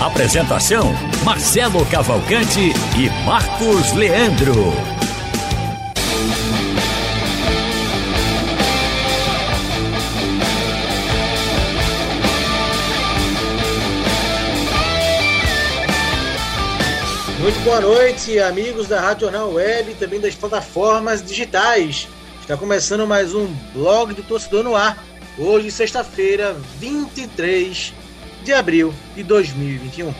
Apresentação: Marcelo Cavalcante e Marcos Leandro. Muito boa noite, amigos da Rádio Jornal Web e também das plataformas digitais. Está começando mais um blog do Torcedor no Ar. Hoje, sexta-feira, 23 de abril de 2021.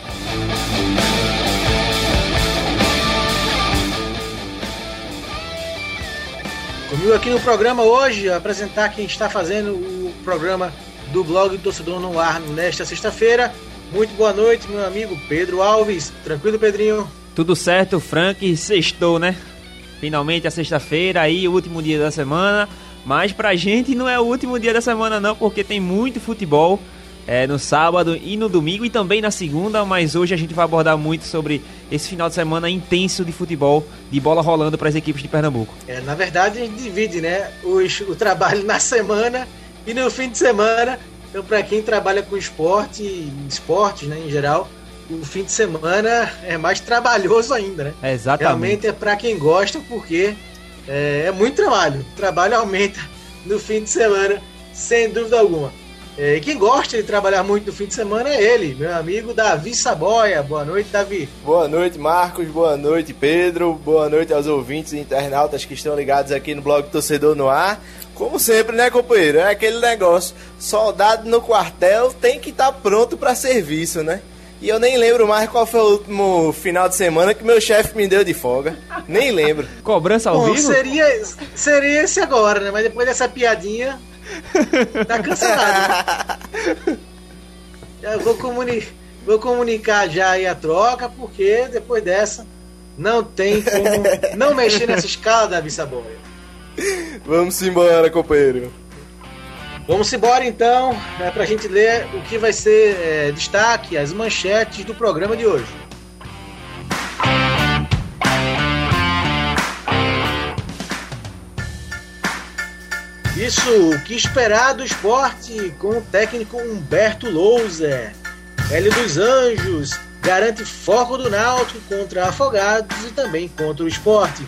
Comigo aqui no programa hoje, apresentar quem está fazendo o programa do blog do Torcedor no Ar nesta sexta-feira. Muito boa noite, meu amigo Pedro Alves. Tranquilo, Pedrinho? Tudo certo, Frank. Sextou, né? Finalmente a sexta-feira, aí o último dia da semana. Mas pra gente não é o último dia da semana, não, porque tem muito futebol é, no sábado e no domingo e também na segunda, mas hoje a gente vai abordar muito sobre esse final de semana intenso de futebol, de bola rolando para as equipes de Pernambuco. É, na verdade, a gente divide né, os, o trabalho na semana e no fim de semana. Então, para quem trabalha com esporte, esportes né, em geral, o fim de semana é mais trabalhoso ainda, né? É exatamente. Realmente é para quem gosta, porque é, é muito trabalho. O trabalho aumenta no fim de semana, sem dúvida alguma. É, e quem gosta de trabalhar muito no fim de semana é ele, meu amigo Davi Saboia. Boa noite, Davi. Boa noite, Marcos. Boa noite, Pedro. Boa noite aos ouvintes e internautas que estão ligados aqui no blog Torcedor no Ar. Como sempre, né, companheiro? É aquele negócio: soldado no quartel tem que estar tá pronto para serviço, né? E eu nem lembro mais qual foi o último final de semana que meu chefe me deu de folga. Nem lembro. Cobrança ao Bom, vivo? Seria, seria esse agora, né? Mas depois dessa piadinha, Tá cancelado. Eu vou, comuni vou comunicar já aí a troca, porque depois dessa não tem como não mexer nessa escala, Davi Saboia. Vamos embora, companheiro. Vamos embora então, é, para a gente ler o que vai ser é, destaque, as manchetes do programa de hoje. Isso, o que esperar do esporte com o técnico Humberto Louser. Hélio dos Anjos garante foco do Náutico contra Afogados e também contra o esporte.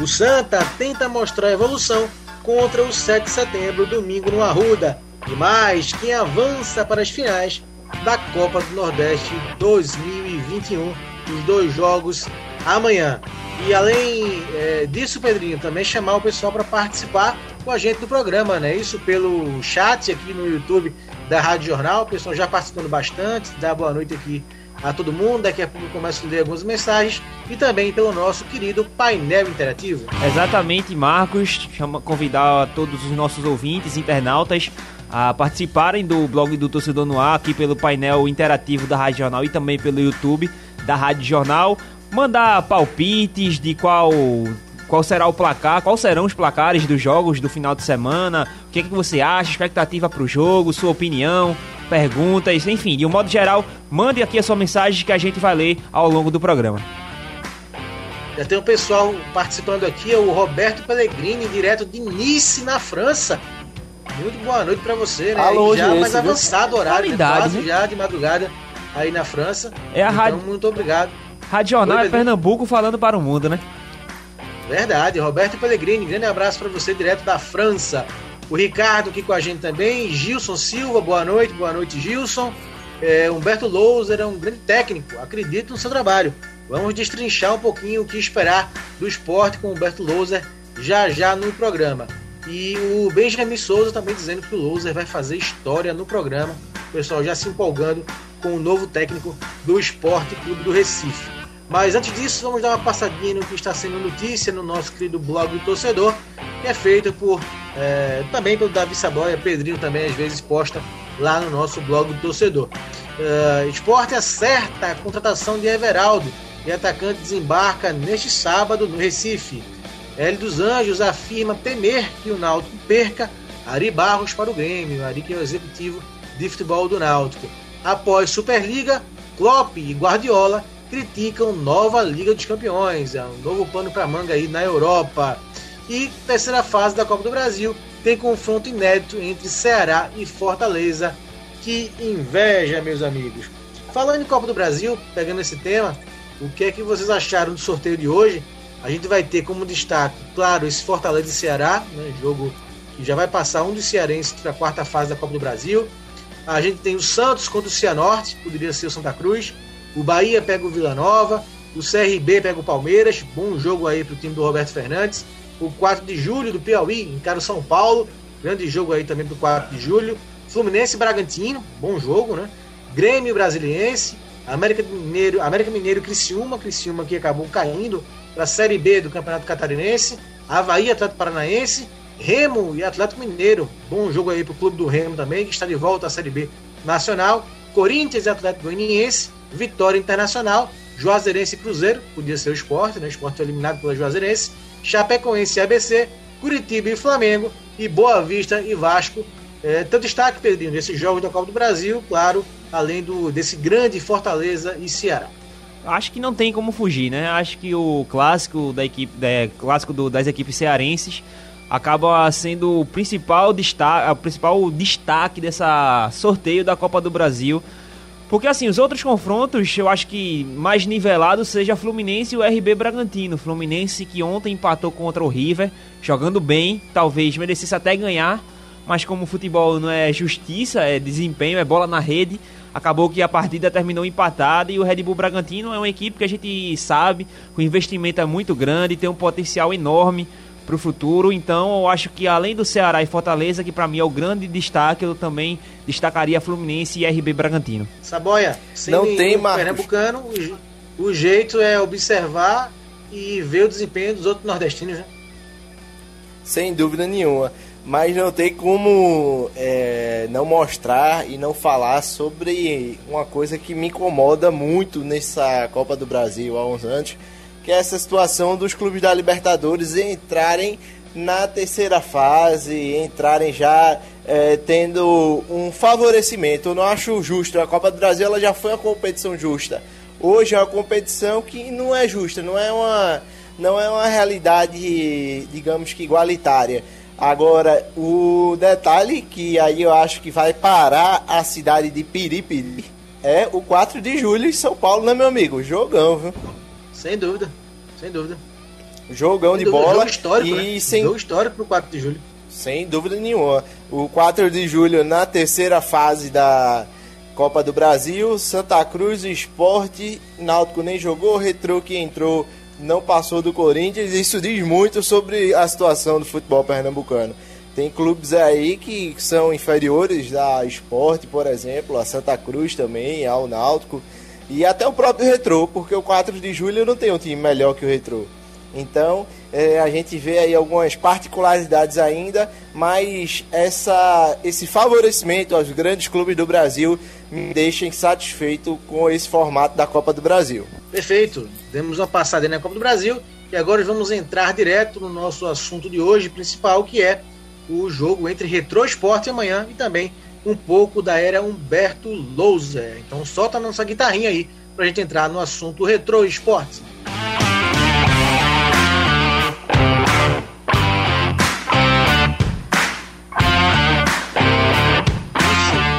O Santa tenta mostrar evolução contra o 7 de setembro, domingo no Arruda. E mais, quem avança para as finais da Copa do Nordeste 2021, os dois jogos amanhã. E além é, disso, Pedrinho, também chamar o pessoal para participar com a gente do programa, né? Isso pelo chat aqui no YouTube da Rádio Jornal, o pessoal já participando bastante, dá boa noite aqui a todo mundo, daqui a pouco eu começo a ler algumas mensagens e também pelo nosso querido painel interativo. Exatamente, Marcos, chama convidar todos os nossos ouvintes, internautas a participarem do blog do Torcedor no Ar aqui pelo painel interativo da Rádio Jornal e também pelo YouTube da Rádio Jornal mandar palpites de qual qual será o placar, quais serão os placares dos jogos do final de semana, o que, é que você acha, expectativa para o jogo, sua opinião, perguntas, enfim, de um modo geral, mande aqui a sua mensagem que a gente vai ler ao longo do programa. Já tem um pessoal participando aqui, é o Roberto Pellegrini, direto de Nice, na França. Muito boa noite para você, né? Alô, já mais avançado horário, né? quase né? já de madrugada aí na França. É a então, rádio. muito obrigado. Rádio Jornal é Pernambuco falando para o mundo, né? Verdade, Roberto Pellegrini, grande abraço para você direto da França. O Ricardo aqui com a gente também, Gilson Silva, boa noite, boa noite Gilson. É, Humberto Louser é um grande técnico, acredito no seu trabalho. Vamos destrinchar um pouquinho o que esperar do esporte com o Humberto Louser já já no programa. E o Benjamin Souza também dizendo que o Louser vai fazer história no programa. O pessoal já se empolgando com o novo técnico do Esporte Clube do Recife. Mas antes disso, vamos dar uma passadinha no que está sendo notícia no nosso querido blog do torcedor, que é feito por é, também pelo Davi Saboia, Pedrinho também às vezes posta lá no nosso blog do torcedor. Uh, esporte acerta a contratação de Everaldo e atacante desembarca neste sábado no Recife. L dos Anjos afirma temer que o Náutico perca Ari Barros para o Grêmio, Ari que é o executivo de futebol do Náutico. Após Superliga, Klopp e Guardiola criticam nova Liga dos Campeões, é um novo pano para manga aí na Europa. E terceira fase da Copa do Brasil tem confronto inédito entre Ceará e Fortaleza. Que inveja, meus amigos. Falando em Copa do Brasil, pegando esse tema, o que é que vocês acharam do sorteio de hoje? A gente vai ter como destaque, claro, esse Fortaleza e Ceará, né, jogo que já vai passar um dos cearenses para a quarta fase da Copa do Brasil. A gente tem o Santos contra o Cianorte, poderia ser o Santa Cruz. O Bahia pega o Vila Nova. O CRB pega o Palmeiras. Bom jogo aí para o time do Roberto Fernandes. O 4 de julho do Piauí encara o São Paulo. Grande jogo aí também para o 4 de julho. Fluminense e Bragantino. Bom jogo, né? Grêmio Brasiliense. América Mineiro, América Mineiro Criciúma. Criciúma que acabou caindo para a Série B do Campeonato Catarinense. Havaí Atlético Paranaense. Remo e Atlético Mineiro. Bom jogo aí para o clube do Remo também, que está de volta à Série B Nacional. Corinthians e Atlético Goianiense. Vitória Internacional. Juazeirense e Cruzeiro. Podia ser o esporte, né? O esporte foi eliminado pela Juazeirense. Chapecoense e ABC. Curitiba e Flamengo. E Boa Vista e Vasco. É, teu destaque, Pedrinho, desses jogos da Copa do Brasil, claro, além do desse grande Fortaleza e Ceará. Acho que não tem como fugir, né? Acho que o clássico da equipe, da, clássico do, das equipes cearenses acaba sendo o principal destaque, o principal destaque dessa sorteio da Copa do Brasil. Porque assim, os outros confrontos, eu acho que mais nivelado seja Fluminense e o RB Bragantino. Fluminense que ontem empatou contra o River, jogando bem, talvez merecesse até ganhar, mas como o futebol não é justiça, é desempenho, é bola na rede, acabou que a partida terminou empatada e o Red Bull Bragantino é uma equipe que a gente sabe, o investimento é muito grande, tem um potencial enorme para o futuro. Então, eu acho que além do Ceará e Fortaleza, que para mim é o grande destaque, eu também destacaria Fluminense e RB Bragantino. Saboia, sem não tem Marcos. Pernambucano, o, o jeito é observar e ver o desempenho dos outros nordestinos, né? Sem dúvida nenhuma. Mas não tem como é, não mostrar e não falar sobre uma coisa que me incomoda muito nessa Copa do Brasil há uns anos, que é essa situação dos clubes da Libertadores entrarem na terceira fase, entrarem já é, tendo um favorecimento. Eu não acho justo. A Copa do Brasil ela já foi uma competição justa. Hoje é uma competição que não é justa, não é uma, não é uma realidade, digamos que igualitária. Agora, o detalhe que aí eu acho que vai parar a cidade de Piripiri é o 4 de julho em São Paulo, né, meu amigo? Jogão, viu? Sem dúvida, sem dúvida. Jogão sem de dúvida, bola. Jogo histórico, e né? sem... Jogo histórico pro 4 de julho. Sem dúvida nenhuma. O 4 de julho na terceira fase da Copa do Brasil, Santa Cruz, Esporte, Náutico nem jogou, Retro que entrou não passou do Corinthians. Isso diz muito sobre a situação do futebol pernambucano. Tem clubes aí que são inferiores da Esporte, por exemplo, a Santa Cruz também, ao Náutico. E até o próprio Retrô, porque o 4 de julho não tem um time melhor que o Retrô. Então, é, a gente vê aí algumas particularidades ainda, mas essa, esse favorecimento aos grandes clubes do Brasil me deixa insatisfeito com esse formato da Copa do Brasil. Perfeito. Demos uma passada na Copa do Brasil e agora vamos entrar direto no nosso assunto de hoje principal, que é o jogo entre Retro Esporte amanhã e também um pouco da era Humberto Louser. Então solta a nossa guitarrinha aí para a gente entrar no assunto Retro Esporte.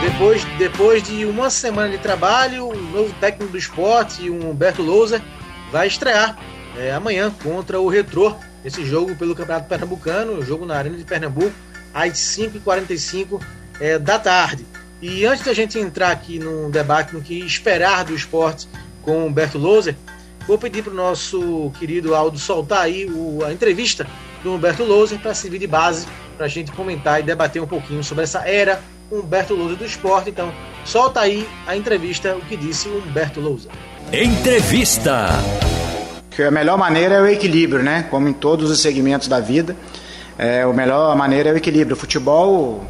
Depois, depois de uma semana de trabalho, o novo técnico do esporte, o Humberto Louser, vai estrear é, amanhã contra o Retrô. Esse jogo pelo Campeonato Pernambucano, jogo na Arena de Pernambuco, às 5h45 é, da tarde. E antes da gente entrar aqui num debate no que esperar do esporte com o Humberto Loser, vou pedir para o nosso querido Aldo soltar aí o, a entrevista do Humberto Loser para servir de base para a gente comentar e debater um pouquinho sobre essa era Humberto Loser do esporte. Então, solta aí a entrevista, o que disse o Humberto Loser. Entrevista. Que a melhor maneira é o equilíbrio, né? Como em todos os segmentos da vida, é, a melhor maneira é o equilíbrio. O futebol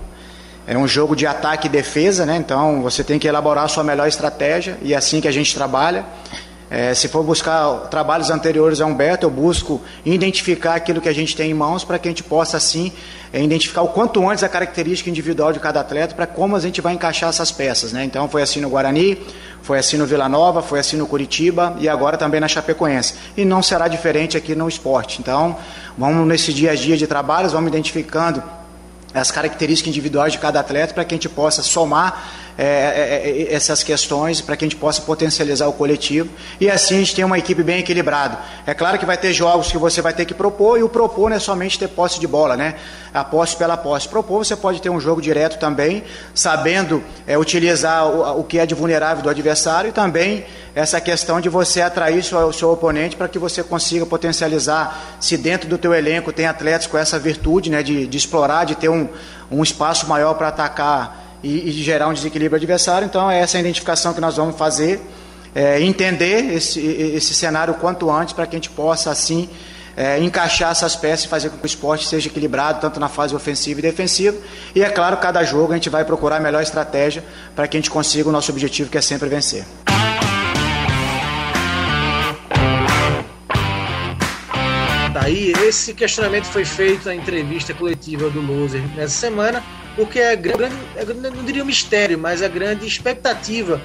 é um jogo de ataque e defesa, né? Então você tem que elaborar a sua melhor estratégia e é assim que a gente trabalha. É, se for buscar trabalhos anteriores a Humberto, eu busco identificar aquilo que a gente tem em mãos para que a gente possa, assim, é, identificar o quanto antes a característica individual de cada atleta para como a gente vai encaixar essas peças. Né? Então, foi assim no Guarani, foi assim no Vila Nova, foi assim no Curitiba e agora também na Chapecoense. E não será diferente aqui no esporte. Então, vamos nesse dia a dia de trabalhos, vamos identificando as características individuais de cada atleta para que a gente possa somar é, é, é, essas questões para que a gente possa potencializar o coletivo e assim a gente tem uma equipe bem equilibrada. É claro que vai ter jogos que você vai ter que propor e o propor não é somente ter posse de bola, né? A posse pela posse. Propor você pode ter um jogo direto também, sabendo é, utilizar o, o, que é de vulnerável do adversário e também essa questão de você atrair o seu oponente para que você consiga potencializar se dentro do teu elenco tem atletas com essa virtude, né? De, de explorar, de ter um, um espaço maior para atacar e, e gerar um desequilíbrio adversário. Então, é essa a identificação que nós vamos fazer, é, entender esse, esse cenário quanto antes para que a gente possa, assim, é, encaixar essas peças e fazer com que o esporte seja equilibrado, tanto na fase ofensiva e defensiva. E, é claro, cada jogo a gente vai procurar a melhor estratégia para que a gente consiga o nosso objetivo, que é sempre vencer. Daí, esse questionamento foi feito na entrevista coletiva do Loser nessa semana porque é grande, é, não diria um mistério, mas a grande expectativa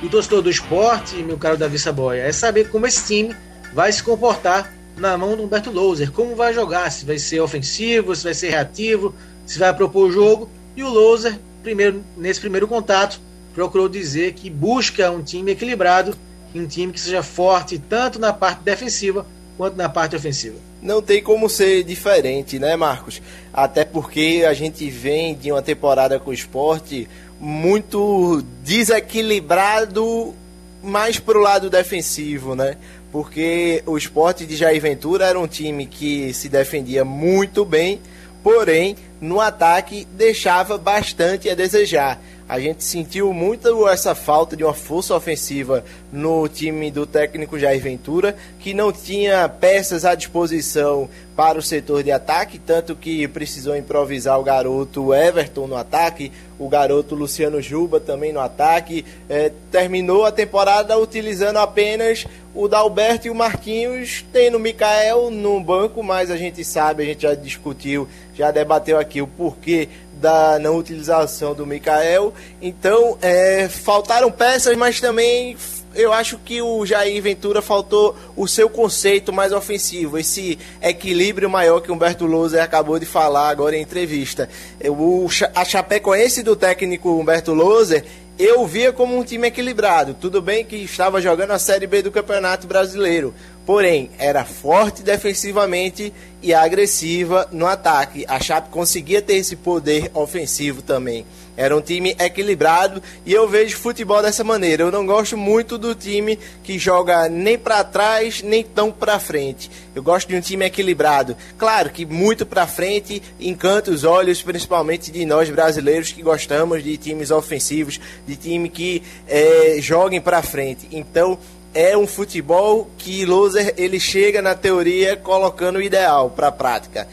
do torcedor do esporte, meu caro Davi Saboia, é saber como esse time vai se comportar na mão do Humberto Louser, como vai jogar, se vai ser ofensivo, se vai ser reativo, se vai propor o jogo. E o Louser, primeiro, nesse primeiro contato, procurou dizer que busca um time equilibrado, um time que seja forte tanto na parte defensiva quanto na parte ofensiva. Não tem como ser diferente, né, Marcos? Até porque a gente vem de uma temporada com o esporte muito desequilibrado mais pro lado defensivo, né? Porque o esporte de Jair Ventura era um time que se defendia muito bem, porém, no ataque deixava bastante a desejar. A gente sentiu muito essa falta de uma força ofensiva no time do técnico Jair Ventura, que não tinha peças à disposição para o setor de ataque, tanto que precisou improvisar o garoto Everton no ataque, o garoto Luciano Juba também no ataque. É, terminou a temporada utilizando apenas o Dalberto e o Marquinhos, tendo o Mikael no banco, mas a gente sabe, a gente já discutiu, já debateu aqui o porquê da não utilização do Mikael. Então, é, faltaram peças, mas também eu acho que o Jair Ventura faltou o seu conceito mais ofensivo, esse equilíbrio maior que Humberto Louser acabou de falar agora em entrevista. O, a Chapecoense do técnico Humberto Louser eu via como um time equilibrado. Tudo bem que estava jogando a Série B do Campeonato Brasileiro, porém era forte defensivamente e agressiva no ataque. A Chape conseguia ter esse poder ofensivo também. Era um time equilibrado e eu vejo futebol dessa maneira. Eu não gosto muito do time que joga nem para trás nem tão para frente. Eu gosto de um time equilibrado. Claro que muito para frente encanta os olhos, principalmente de nós brasileiros que gostamos de times ofensivos, de time que é, joguem para frente. Então é um futebol que Loser ele chega na teoria colocando o ideal para a prática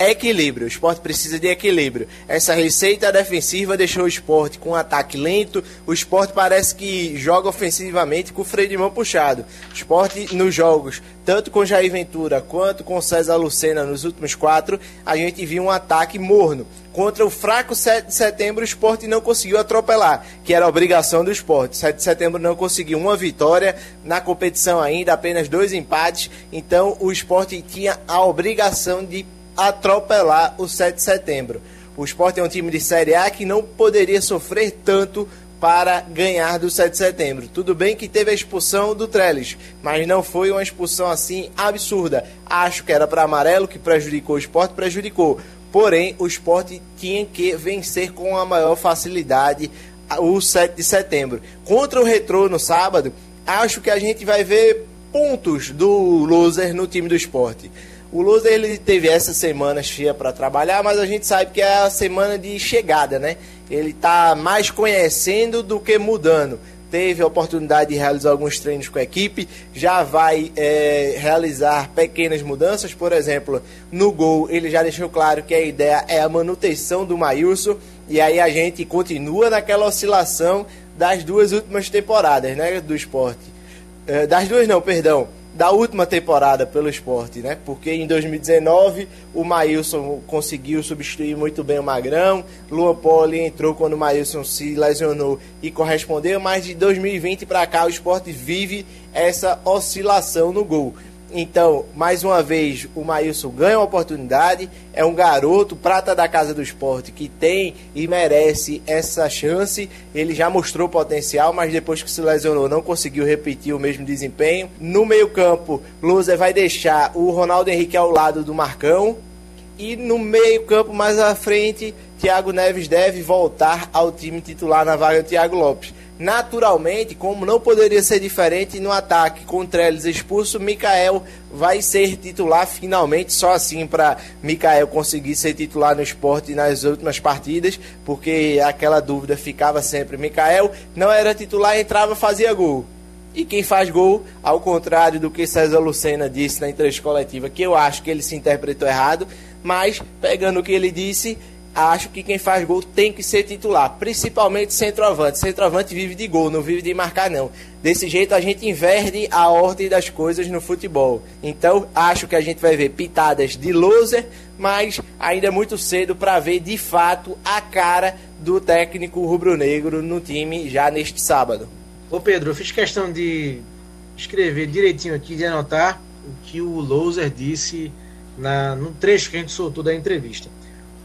equilíbrio. O esporte precisa de equilíbrio. Essa receita defensiva deixou o esporte com um ataque lento. O esporte parece que joga ofensivamente com o freio de mão puxado. O esporte nos jogos, tanto com Jair Ventura quanto com César Lucena nos últimos quatro, a gente viu um ataque morno. Contra o fraco 7 de setembro, o esporte não conseguiu atropelar, que era a obrigação do esporte. 7 de setembro não conseguiu uma vitória na competição ainda, apenas dois empates. Então o esporte tinha a obrigação de atropelar o 7 de setembro. O Sport é um time de Série A que não poderia sofrer tanto para ganhar do 7 de setembro. Tudo bem que teve a expulsão do Trellis, mas não foi uma expulsão assim absurda. Acho que era para amarelo que prejudicou o esporte, prejudicou. Porém, o esporte tinha que vencer com a maior facilidade o 7 de setembro. Contra o Retrô no sábado, acho que a gente vai ver pontos do loser no time do esporte. O Loser ele teve essa semana cheia para trabalhar, mas a gente sabe que é a semana de chegada, né? Ele está mais conhecendo do que mudando. Teve a oportunidade de realizar alguns treinos com a equipe, já vai é, realizar pequenas mudanças, por exemplo, no gol ele já deixou claro que a ideia é a manutenção do Maílson, e aí a gente continua naquela oscilação das duas últimas temporadas né, do esporte é, das duas não, perdão, da última temporada pelo esporte, né? Porque em 2019 o Maílson conseguiu substituir muito bem o Magrão, Luan Poli entrou quando o Maílson se lesionou e correspondeu, mas de 2020 para cá o esporte vive essa oscilação no gol. Então, mais uma vez, o Maílson ganha uma oportunidade. É um garoto, prata da casa do esporte, que tem e merece essa chance. Ele já mostrou potencial, mas depois que se lesionou, não conseguiu repetir o mesmo desempenho. No meio-campo, Luzer vai deixar o Ronaldo Henrique ao lado do Marcão. E no meio-campo, mais à frente, Thiago Neves deve voltar ao time titular na vaga do Thiago Lopes. Naturalmente, como não poderia ser diferente no ataque com Trellis expulso, Mikael vai ser titular finalmente, só assim para Mikael conseguir ser titular no esporte nas últimas partidas, porque aquela dúvida ficava sempre. Mikael não era titular, entrava, fazia gol. E quem faz gol, ao contrário do que César Lucena disse na entrevista coletiva, que eu acho que ele se interpretou errado, mas pegando o que ele disse, acho que quem faz gol tem que ser titular, principalmente centroavante. Centroavante vive de gol, não vive de marcar não. Desse jeito a gente inverte a ordem das coisas no futebol. Então acho que a gente vai ver pitadas de loser, mas ainda é muito cedo para ver de fato a cara do técnico rubro-negro no time já neste sábado. Ô Pedro, eu fiz questão de escrever direitinho aqui, de anotar o que o loser disse na, no trecho que a gente soltou da entrevista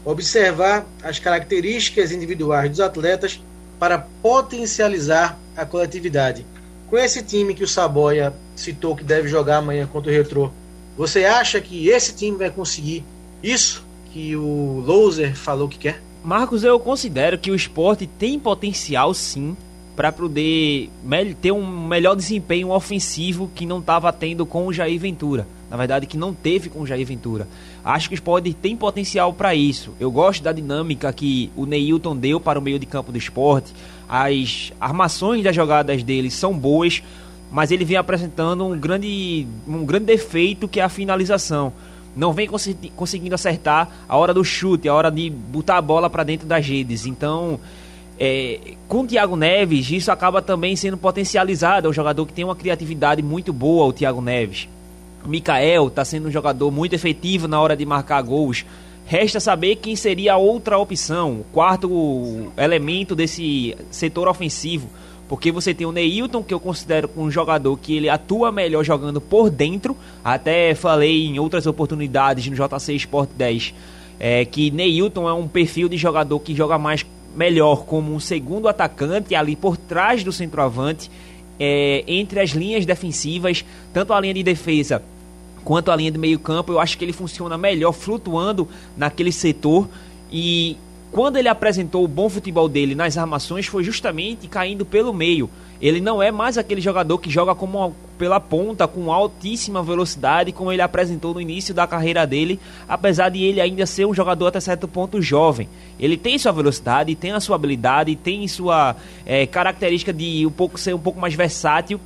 observar as características individuais dos atletas para potencializar a coletividade. Com esse time que o Saboia citou que deve jogar amanhã contra o Retrô, você acha que esse time vai conseguir isso que o Loser falou que quer? Marcos, eu considero que o esporte tem potencial sim para poder ter um melhor desempenho ofensivo que não estava tendo com o Jair Ventura. Na verdade, que não teve com o Jair Ventura. Acho que o esporte tem potencial para isso. Eu gosto da dinâmica que o Neilton deu para o meio de campo do esporte. As armações das jogadas dele são boas, mas ele vem apresentando um grande, um grande defeito que é a finalização. Não vem conseguindo acertar a hora do chute, a hora de botar a bola para dentro das redes. Então, é, com o Thiago Neves, isso acaba também sendo potencializado. É um jogador que tem uma criatividade muito boa, o Thiago Neves. Mikael está sendo um jogador muito efetivo na hora de marcar gols. Resta saber quem seria a outra opção, o quarto elemento desse setor ofensivo. Porque você tem o Neilton, que eu considero um jogador que ele atua melhor jogando por dentro. Até falei em outras oportunidades no JC Sport 10 é, que Neilton é um perfil de jogador que joga mais melhor como um segundo atacante ali por trás do centroavante, é, entre as linhas defensivas, tanto a linha de defesa quanto a linha de meio campo, eu acho que ele funciona melhor flutuando naquele setor e quando ele apresentou o bom futebol dele nas armações foi justamente caindo pelo meio. Ele não é mais aquele jogador que joga como pela ponta com altíssima velocidade, como ele apresentou no início da carreira dele, apesar de ele ainda ser um jogador até certo ponto jovem. Ele tem sua velocidade, tem a sua habilidade, tem sua é, característica de um pouco ser um pouco mais versátil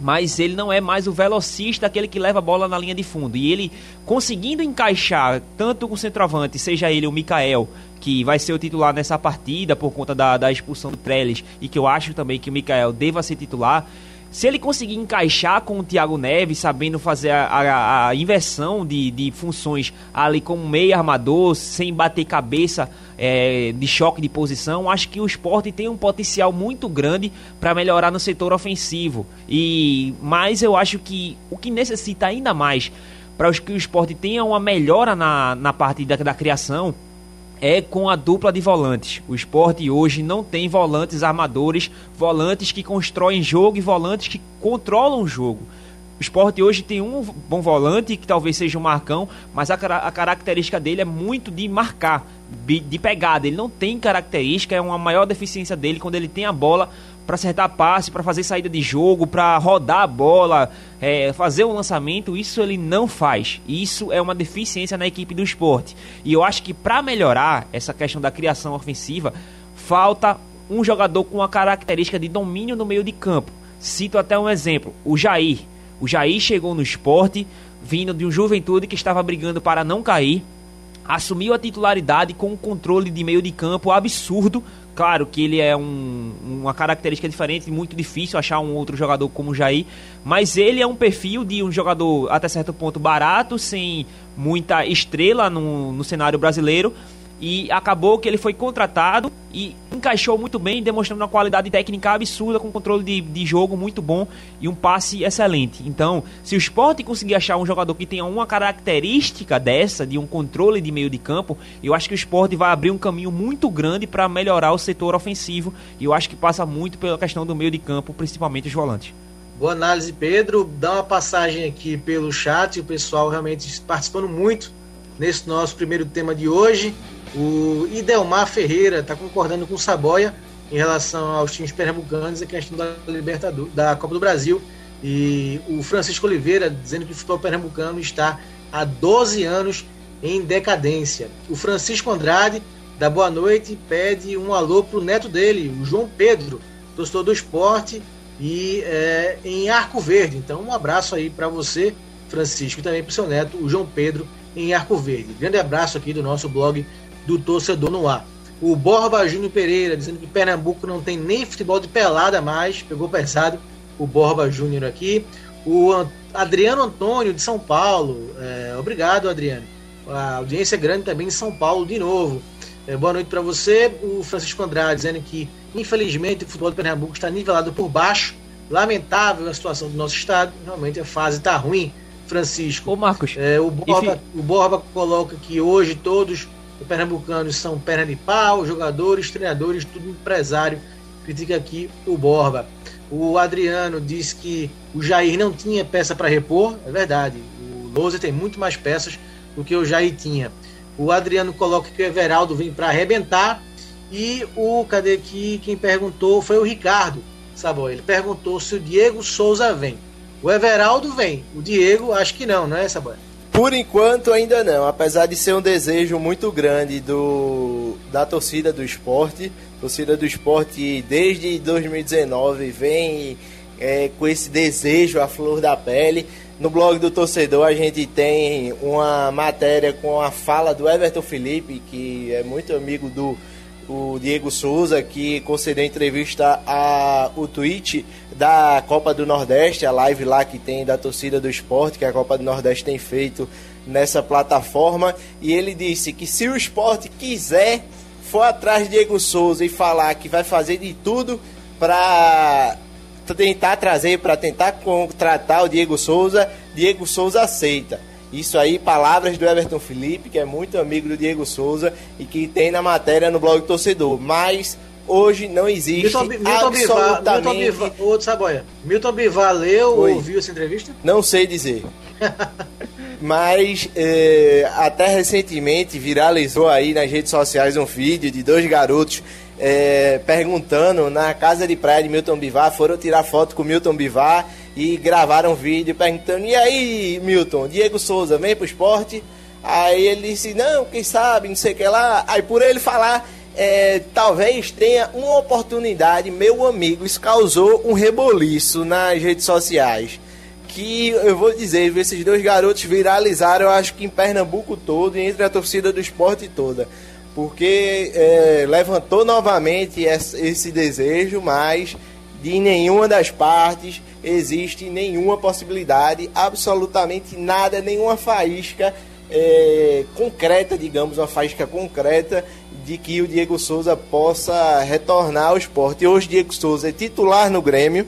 mas ele não é mais o velocista, aquele que leva a bola na linha de fundo. E ele conseguindo encaixar tanto com o centroavante, seja ele o Mikael, que vai ser o titular nessa partida por conta da, da expulsão do Trellis, e que eu acho também que o Mikael deva ser titular, se ele conseguir encaixar com o Thiago Neves, sabendo fazer a, a, a inversão de, de, funções ali como meio armador, sem bater cabeça é, de choque de posição, acho que o esporte tem um potencial muito grande para melhorar no setor ofensivo. E Mas eu acho que o que necessita ainda mais para que o esporte tenha uma melhora na, na parte da, da criação é com a dupla de volantes. O esporte hoje não tem volantes armadores, volantes que constroem jogo e volantes que controlam o jogo. O esporte hoje tem um bom volante, que talvez seja o Marcão, mas a, a característica dele é muito de marcar, de pegada. Ele não tem característica, é uma maior deficiência dele quando ele tem a bola para acertar passe, para fazer saída de jogo, para rodar a bola, é, fazer um lançamento, isso ele não faz. Isso é uma deficiência na equipe do esporte. E eu acho que para melhorar essa questão da criação ofensiva, falta um jogador com uma característica de domínio no meio de campo. Cito até um exemplo: o Jair. O Jair chegou no esporte, vindo de um juventude que estava brigando para não cair, assumiu a titularidade com um controle de meio de campo absurdo, Claro que ele é um, uma característica diferente, muito difícil achar um outro jogador como o Jair, mas ele é um perfil de um jogador até certo ponto barato, sem muita estrela no, no cenário brasileiro, e acabou que ele foi contratado e encaixou muito bem, demonstrando uma qualidade técnica absurda, com controle de, de jogo muito bom e um passe excelente. Então, se o Sport conseguir achar um jogador que tenha uma característica dessa, de um controle de meio de campo, eu acho que o Sport vai abrir um caminho muito grande para melhorar o setor ofensivo. E eu acho que passa muito pela questão do meio de campo, principalmente os volantes. Boa análise, Pedro. Dá uma passagem aqui pelo chat, o pessoal realmente participando muito nesse nosso primeiro tema de hoje. O Idelmar Ferreira está concordando com o Saboia em relação aos times pernambucanos e a questão da Libertadores, da Copa do Brasil. E o Francisco Oliveira dizendo que o futebol pernambucano está há 12 anos em decadência. O Francisco Andrade, da Boa Noite, pede um alô para o neto dele, o João Pedro, torcedor do esporte, e é, em Arco Verde. Então, um abraço aí para você, Francisco, e também para o seu neto, o João Pedro, em Arco Verde. Grande abraço aqui do nosso blog do torcedor no ar. O Borba Júnior Pereira dizendo que Pernambuco não tem nem futebol de pelada mais, pegou pesado o Borba Júnior aqui. O Adriano Antônio de São Paulo, é, obrigado Adriano. A audiência é grande também em São Paulo de novo. É, boa noite para você. O Francisco Andrade dizendo que infelizmente o futebol de Pernambuco está nivelado por baixo. Lamentável a situação do nosso estado. Realmente a fase está ruim, Francisco. Ô Marcos. É, o, Borba, o Borba coloca que hoje todos os pernambucanos são perna de pau, jogadores, treinadores, tudo empresário. Critica aqui o Borba. O Adriano diz que o Jair não tinha peça para repor. É verdade. O Lousa tem muito mais peças do que o Jair tinha. O Adriano coloca que o Everaldo vem para arrebentar. E o cadê aqui? Quem perguntou foi o Ricardo Saboy. Ele perguntou se o Diego Souza vem. O Everaldo vem. O Diego, acho que não, não é, Saboy? Por enquanto ainda não, apesar de ser um desejo muito grande do da torcida do esporte. Torcida do esporte desde 2019 vem é, com esse desejo à flor da pele. No blog do torcedor a gente tem uma matéria com a fala do Everton Felipe, que é muito amigo do o Diego Souza, que concedeu entrevista a o tweet da Copa do Nordeste, a live lá que tem da torcida do esporte, que a Copa do Nordeste tem feito nessa plataforma, e ele disse que se o esporte quiser for atrás de Diego Souza e falar que vai fazer de tudo para tentar trazer, para tentar contratar o Diego Souza, Diego Souza aceita. Isso aí, palavras do Everton Felipe, que é muito amigo do Diego Souza e que tem na matéria no blog Torcedor. Mas hoje não existe Milton, Milton absolutamente... Milton Bivar, outro Saboia. Milton Bivar leu ou ouviu essa entrevista? Não sei dizer. Mas é, até recentemente viralizou aí nas redes sociais um vídeo de dois garotos é, perguntando na casa de praia de Milton Bivar, foram tirar foto com Milton Bivar e gravaram um vídeo perguntando: e aí, Milton, Diego Souza, vem pro esporte? Aí ele disse: não, quem sabe, não sei o que lá. Aí por ele falar, é, talvez tenha uma oportunidade, meu amigo, isso causou um reboliço nas redes sociais. Que eu vou dizer, esses dois garotos viralizaram, eu acho que em Pernambuco todo e entre a torcida do esporte toda. Porque é, levantou novamente esse desejo, mas de nenhuma das partes existe nenhuma possibilidade, absolutamente nada, nenhuma faísca é, concreta, digamos, uma faísca concreta de que o Diego Souza possa retornar ao esporte. Hoje, Diego Souza é titular no Grêmio,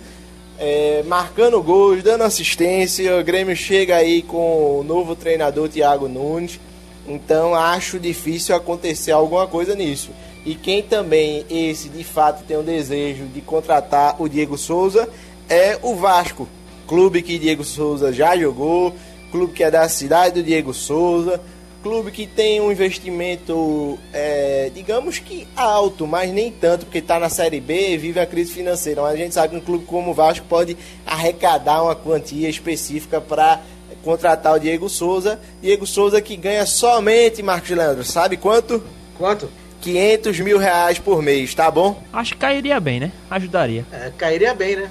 é, marcando gols, dando assistência. O Grêmio chega aí com o novo treinador Thiago Nunes. Então, acho difícil acontecer alguma coisa nisso. E quem também, esse de fato, tem o desejo de contratar o Diego Souza é o Vasco. Clube que Diego Souza já jogou, clube que é da cidade do Diego Souza, clube que tem um investimento, é, digamos que alto, mas nem tanto, porque está na Série B e vive a crise financeira. Mas a gente sabe que um clube como o Vasco pode arrecadar uma quantia específica para contratar o Diego Souza. Diego Souza que ganha somente, Marcos Leandro, sabe quanto? Quanto? 500 mil reais por mês, tá bom? Acho que cairia bem, né? Ajudaria. É, cairia bem, né?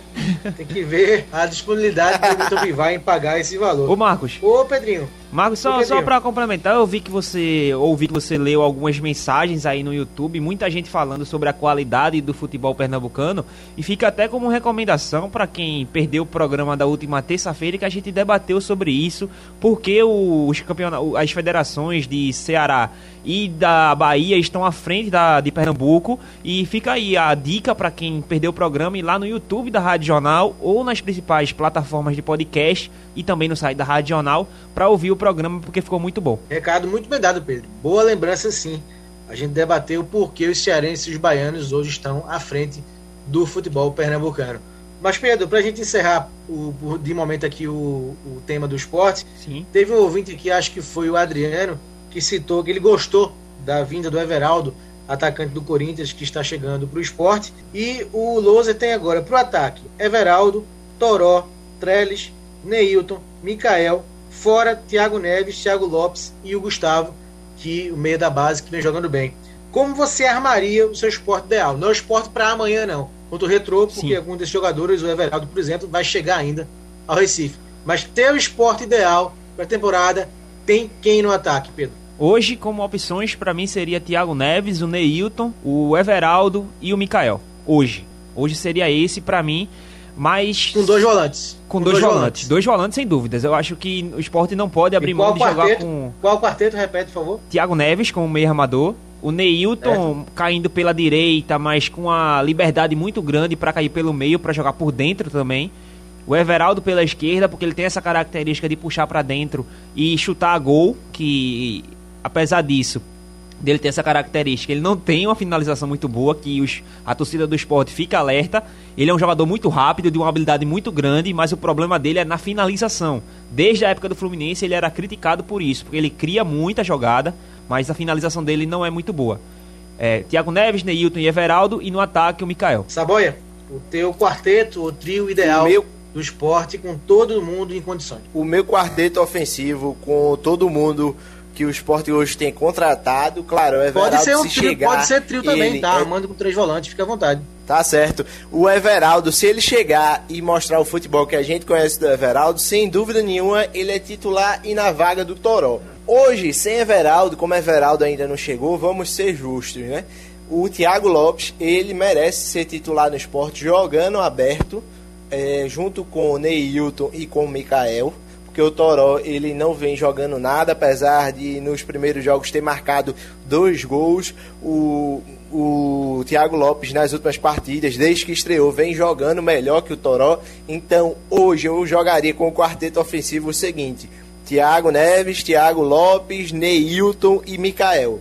Tem que ver a disponibilidade do Vitor Bivar em pagar esse valor. Ô, Marcos. Ô, Pedrinho. Marcos, só, só para complementar, eu vi que você ouvi que você leu algumas mensagens aí no YouTube, muita gente falando sobre a qualidade do futebol pernambucano e fica até como recomendação para quem perdeu o programa da última terça-feira que a gente debateu sobre isso, porque os campeonatos, as federações de Ceará e da Bahia estão à frente da de Pernambuco e fica aí a dica para quem perdeu o programa ir lá no YouTube da Rádio Jornal ou nas principais plataformas de podcast e também no site da Rádio Jornal para ouvir o programa porque ficou muito bom. Recado muito bem dado, Pedro. Boa lembrança sim. A gente debateu por que os cearenses e os baianos hoje estão à frente do futebol pernambucano. Mas, Pedro, para a gente encerrar o, de momento aqui o, o tema do esporte, Sim. teve um ouvinte aqui, acho que foi o Adriano, que citou que ele gostou da vinda do Everaldo, atacante do Corinthians, que está chegando para o esporte. E o Lousa tem agora para o ataque Everaldo, Toró, Trellis, Neilton, Mikael, fora Thiago Neves, Thiago Lopes e o Gustavo, que o meio da base que vem jogando bem. Como você armaria o seu esporte ideal? Não é o esporte para amanhã, não. Contra o Retrô, porque Sim. algum desses jogadores, o Everaldo, por exemplo, vai chegar ainda ao Recife. Mas ter o esporte ideal para a temporada, tem quem no ataque, Pedro? Hoje, como opções, para mim seria Thiago Neves, o Neilton, o Everaldo e o Mikael. Hoje. Hoje seria esse para mim. Mas. Com dois volantes. Com, com dois, dois volantes. volantes. Dois volantes, sem dúvidas. Eu acho que o esporte não pode abrir mão de quarteto, jogar com. Qual quarteto, repete, por favor? Thiago Neves como meio armador. O Neilton é. caindo pela direita, mas com uma liberdade muito grande para cair pelo meio, para jogar por dentro também. O Everaldo pela esquerda, porque ele tem essa característica de puxar para dentro e chutar a gol, que apesar disso, dele ter essa característica. Ele não tem uma finalização muito boa, que os, a torcida do esporte fica alerta. Ele é um jogador muito rápido, de uma habilidade muito grande, mas o problema dele é na finalização. Desde a época do Fluminense, ele era criticado por isso, porque ele cria muita jogada, mas a finalização dele não é muito boa. É, Thiago Neves, Neilton e Everaldo, e no ataque o Mikael. Saboia, o teu quarteto, o trio ideal o meu... do esporte, com todo mundo em condições. O meu quarteto ofensivo, com todo mundo que o esporte hoje tem contratado. Claro, o Everaldo pode ser um se trio, chegar, Pode ser trio também, tá? É... Armando com três volantes, fica à vontade. Tá certo. O Everaldo, se ele chegar e mostrar o futebol que a gente conhece do Everaldo, sem dúvida nenhuma, ele é titular e na vaga do Toró. Hoje, sem Everaldo, como Everaldo ainda não chegou, vamos ser justos, né? O Thiago Lopes, ele merece ser titular no esporte jogando aberto, é, junto com o Neilton e com o Mikael porque o Toró ele não vem jogando nada, apesar de nos primeiros jogos ter marcado dois gols. O, o Thiago Lopes nas últimas partidas, desde que estreou, vem jogando melhor que o Toró. Então hoje eu jogaria com o quarteto ofensivo o seguinte: Thiago Neves, Thiago Lopes, Neilton e Mikael.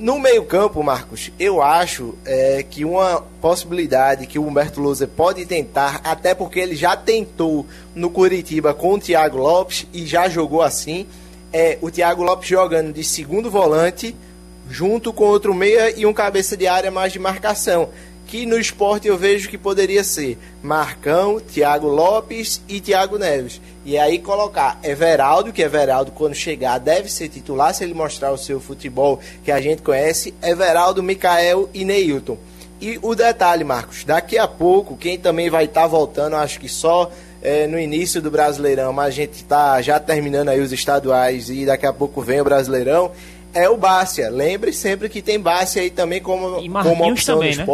No meio-campo, Marcos, eu acho é, que uma possibilidade que o Humberto Lousa pode tentar, até porque ele já tentou no Curitiba com o Thiago Lopes e já jogou assim, é o Thiago Lopes jogando de segundo volante, junto com outro meia e um cabeça de área mais de marcação que no esporte eu vejo que poderia ser Marcão, Thiago Lopes e Thiago Neves. E aí colocar Everaldo, que Everaldo quando chegar deve ser titular se ele mostrar o seu futebol que a gente conhece, Everaldo, Mikael e Neilton. E o detalhe, Marcos, daqui a pouco, quem também vai estar tá voltando, acho que só é, no início do Brasileirão, mas a gente está já terminando aí os estaduais e daqui a pouco vem o Brasileirão, é o Bárcia. Lembre sempre que tem Bárcia aí também como, como opção também, do né?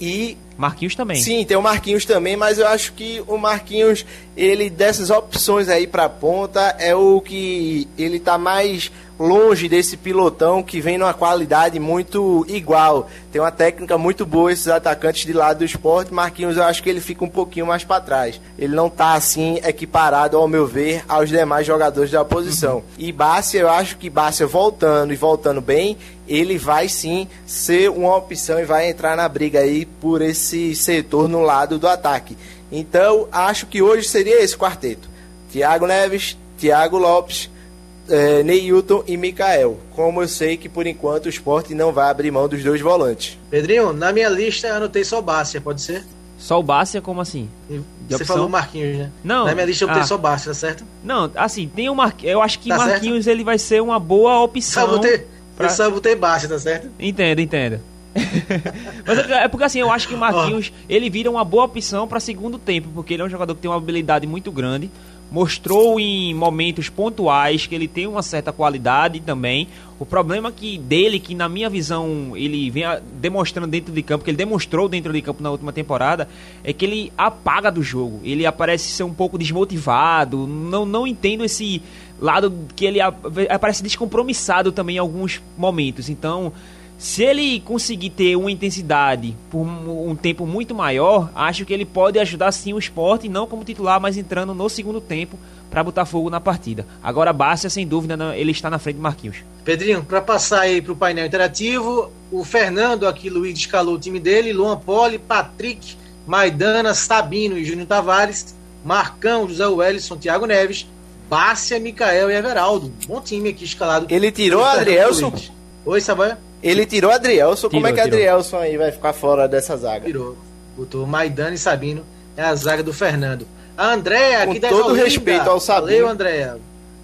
E Marquinhos também. Sim, tem o Marquinhos também, mas eu acho que o Marquinhos, ele dessas opções aí para ponta, é o que ele tá mais longe desse pilotão que vem numa qualidade muito igual. Tem uma técnica muito boa esses atacantes de lado do esporte. Marquinhos, eu acho que ele fica um pouquinho mais para trás. Ele não tá assim equiparado, ao meu ver, aos demais jogadores da posição. Uhum. E Bárcia, eu acho que Bárcia voltando e voltando bem, ele vai sim ser uma opção e vai entrar na briga aí por esse setor no lado do ataque. Então, acho que hoje seria esse quarteto. Thiago Neves, Thiago Lopes, é, Neilton e Mikael. Como eu sei que por enquanto o esporte não vai abrir mão dos dois volantes. Pedrinho, na minha lista anotei só Bárcia, pode ser? Só o Bárcia, como assim? De Você opção? falou Marquinhos, né? Não. Na minha lista eu botei ah. só Bárcia, tá certo? Não, assim, tem o Marquinhos. Eu acho que tá Marquinhos certo? ele vai ser uma boa opção. Só botei, pra... Eu só botei Bárcia, tá certo? Entendo, entendo. Mas é, é porque assim, eu acho que o Marquinhos, oh. ele vira uma boa opção para segundo tempo, porque ele é um jogador que tem uma habilidade muito grande, mostrou em momentos pontuais que ele tem uma certa qualidade também. O problema que dele, que na minha visão ele vem demonstrando dentro de campo, que ele demonstrou dentro de campo na última temporada, é que ele apaga do jogo. Ele aparece ser um pouco desmotivado. Não, não entendo esse lado que ele aparece descompromissado também em alguns momentos. Então, se ele conseguir ter uma intensidade por um tempo muito maior, acho que ele pode ajudar sim o esporte, não como titular, mas entrando no segundo tempo para botar fogo na partida. Agora, Bárcia, sem dúvida, ele está na frente de Marquinhos. Pedrinho, para passar aí para o painel interativo, o Fernando aqui, Luiz, escalou o time dele, Luan Poli, Patrick, Maidana, Sabino e Júnior Tavares, Marcão, José Wellison, Thiago Neves, Bárcia, Micael e Everaldo. Bom time aqui escalado. Ele tirou o Adrielson. Oi, Saboia? Ele tirou Adrielson. Tirou, Como é que tirou. Adrielson aí vai ficar fora dessa zaga? Tirou. Botou Maidana e Sabino. É a zaga do Fernando. A Andréia aqui Com da todo respeito ao Sabino. Valeu, Andréia.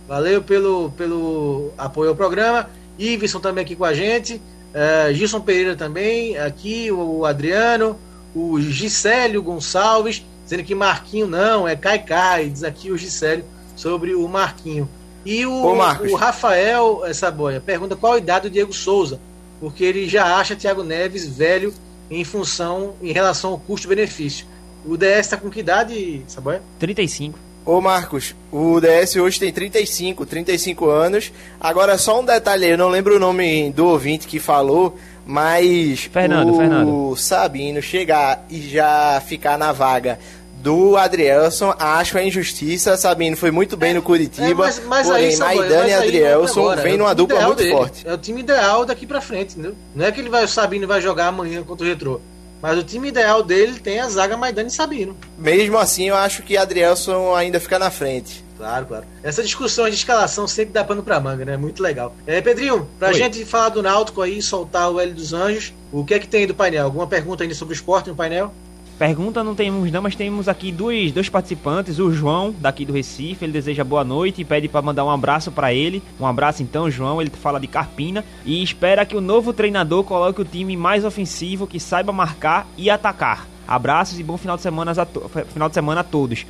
Valeu pelo, pelo apoio ao programa. Iveson também aqui com a gente. Uh, Gilson Pereira também. Aqui o Adriano. O Gisélio Gonçalves. Dizendo que Marquinho não, é Caicai. Diz aqui o Gisélio sobre o Marquinho. E o, o Rafael Saboia pergunta qual a idade do Diego Souza porque ele já acha Thiago Neves velho em função, em relação ao custo-benefício. O DS está com que idade, Saboia? 35. Ô Marcos, o DS hoje tem 35, 35 anos. Agora, só um detalhe aí, eu não lembro o nome do ouvinte que falou, mas Fernando, o Fernando. Sabino chegar e já ficar na vaga do Adrielson, acho a injustiça. Sabino foi muito bem no Curitiba. É, mas, mas porém, aí, Maidana e Adrielson vem é numa dupla muito dele. forte. É o time ideal daqui pra frente, entendeu? Não é que ele vai, o Sabino vai jogar amanhã contra o Retrô. Mas o time ideal dele tem a zaga Maidana e Sabino. Mesmo assim, eu acho que Adrielson ainda fica na frente. Claro, claro. Essa discussão de escalação sempre dá pano pra manga, né? Muito legal. É, Pedrinho, pra Oi. gente falar do Náutico aí, soltar o L dos Anjos, o que é que tem do painel? Alguma pergunta ainda sobre o esporte no painel? Pergunta não temos não, mas temos aqui dois, dois participantes. O João, daqui do Recife, ele deseja boa noite e pede para mandar um abraço para ele. Um abraço então, João. Ele fala de Carpina e espera que o novo treinador coloque o time mais ofensivo, que saiba marcar e atacar. Abraços e bom final de semana a, final de semana a todos.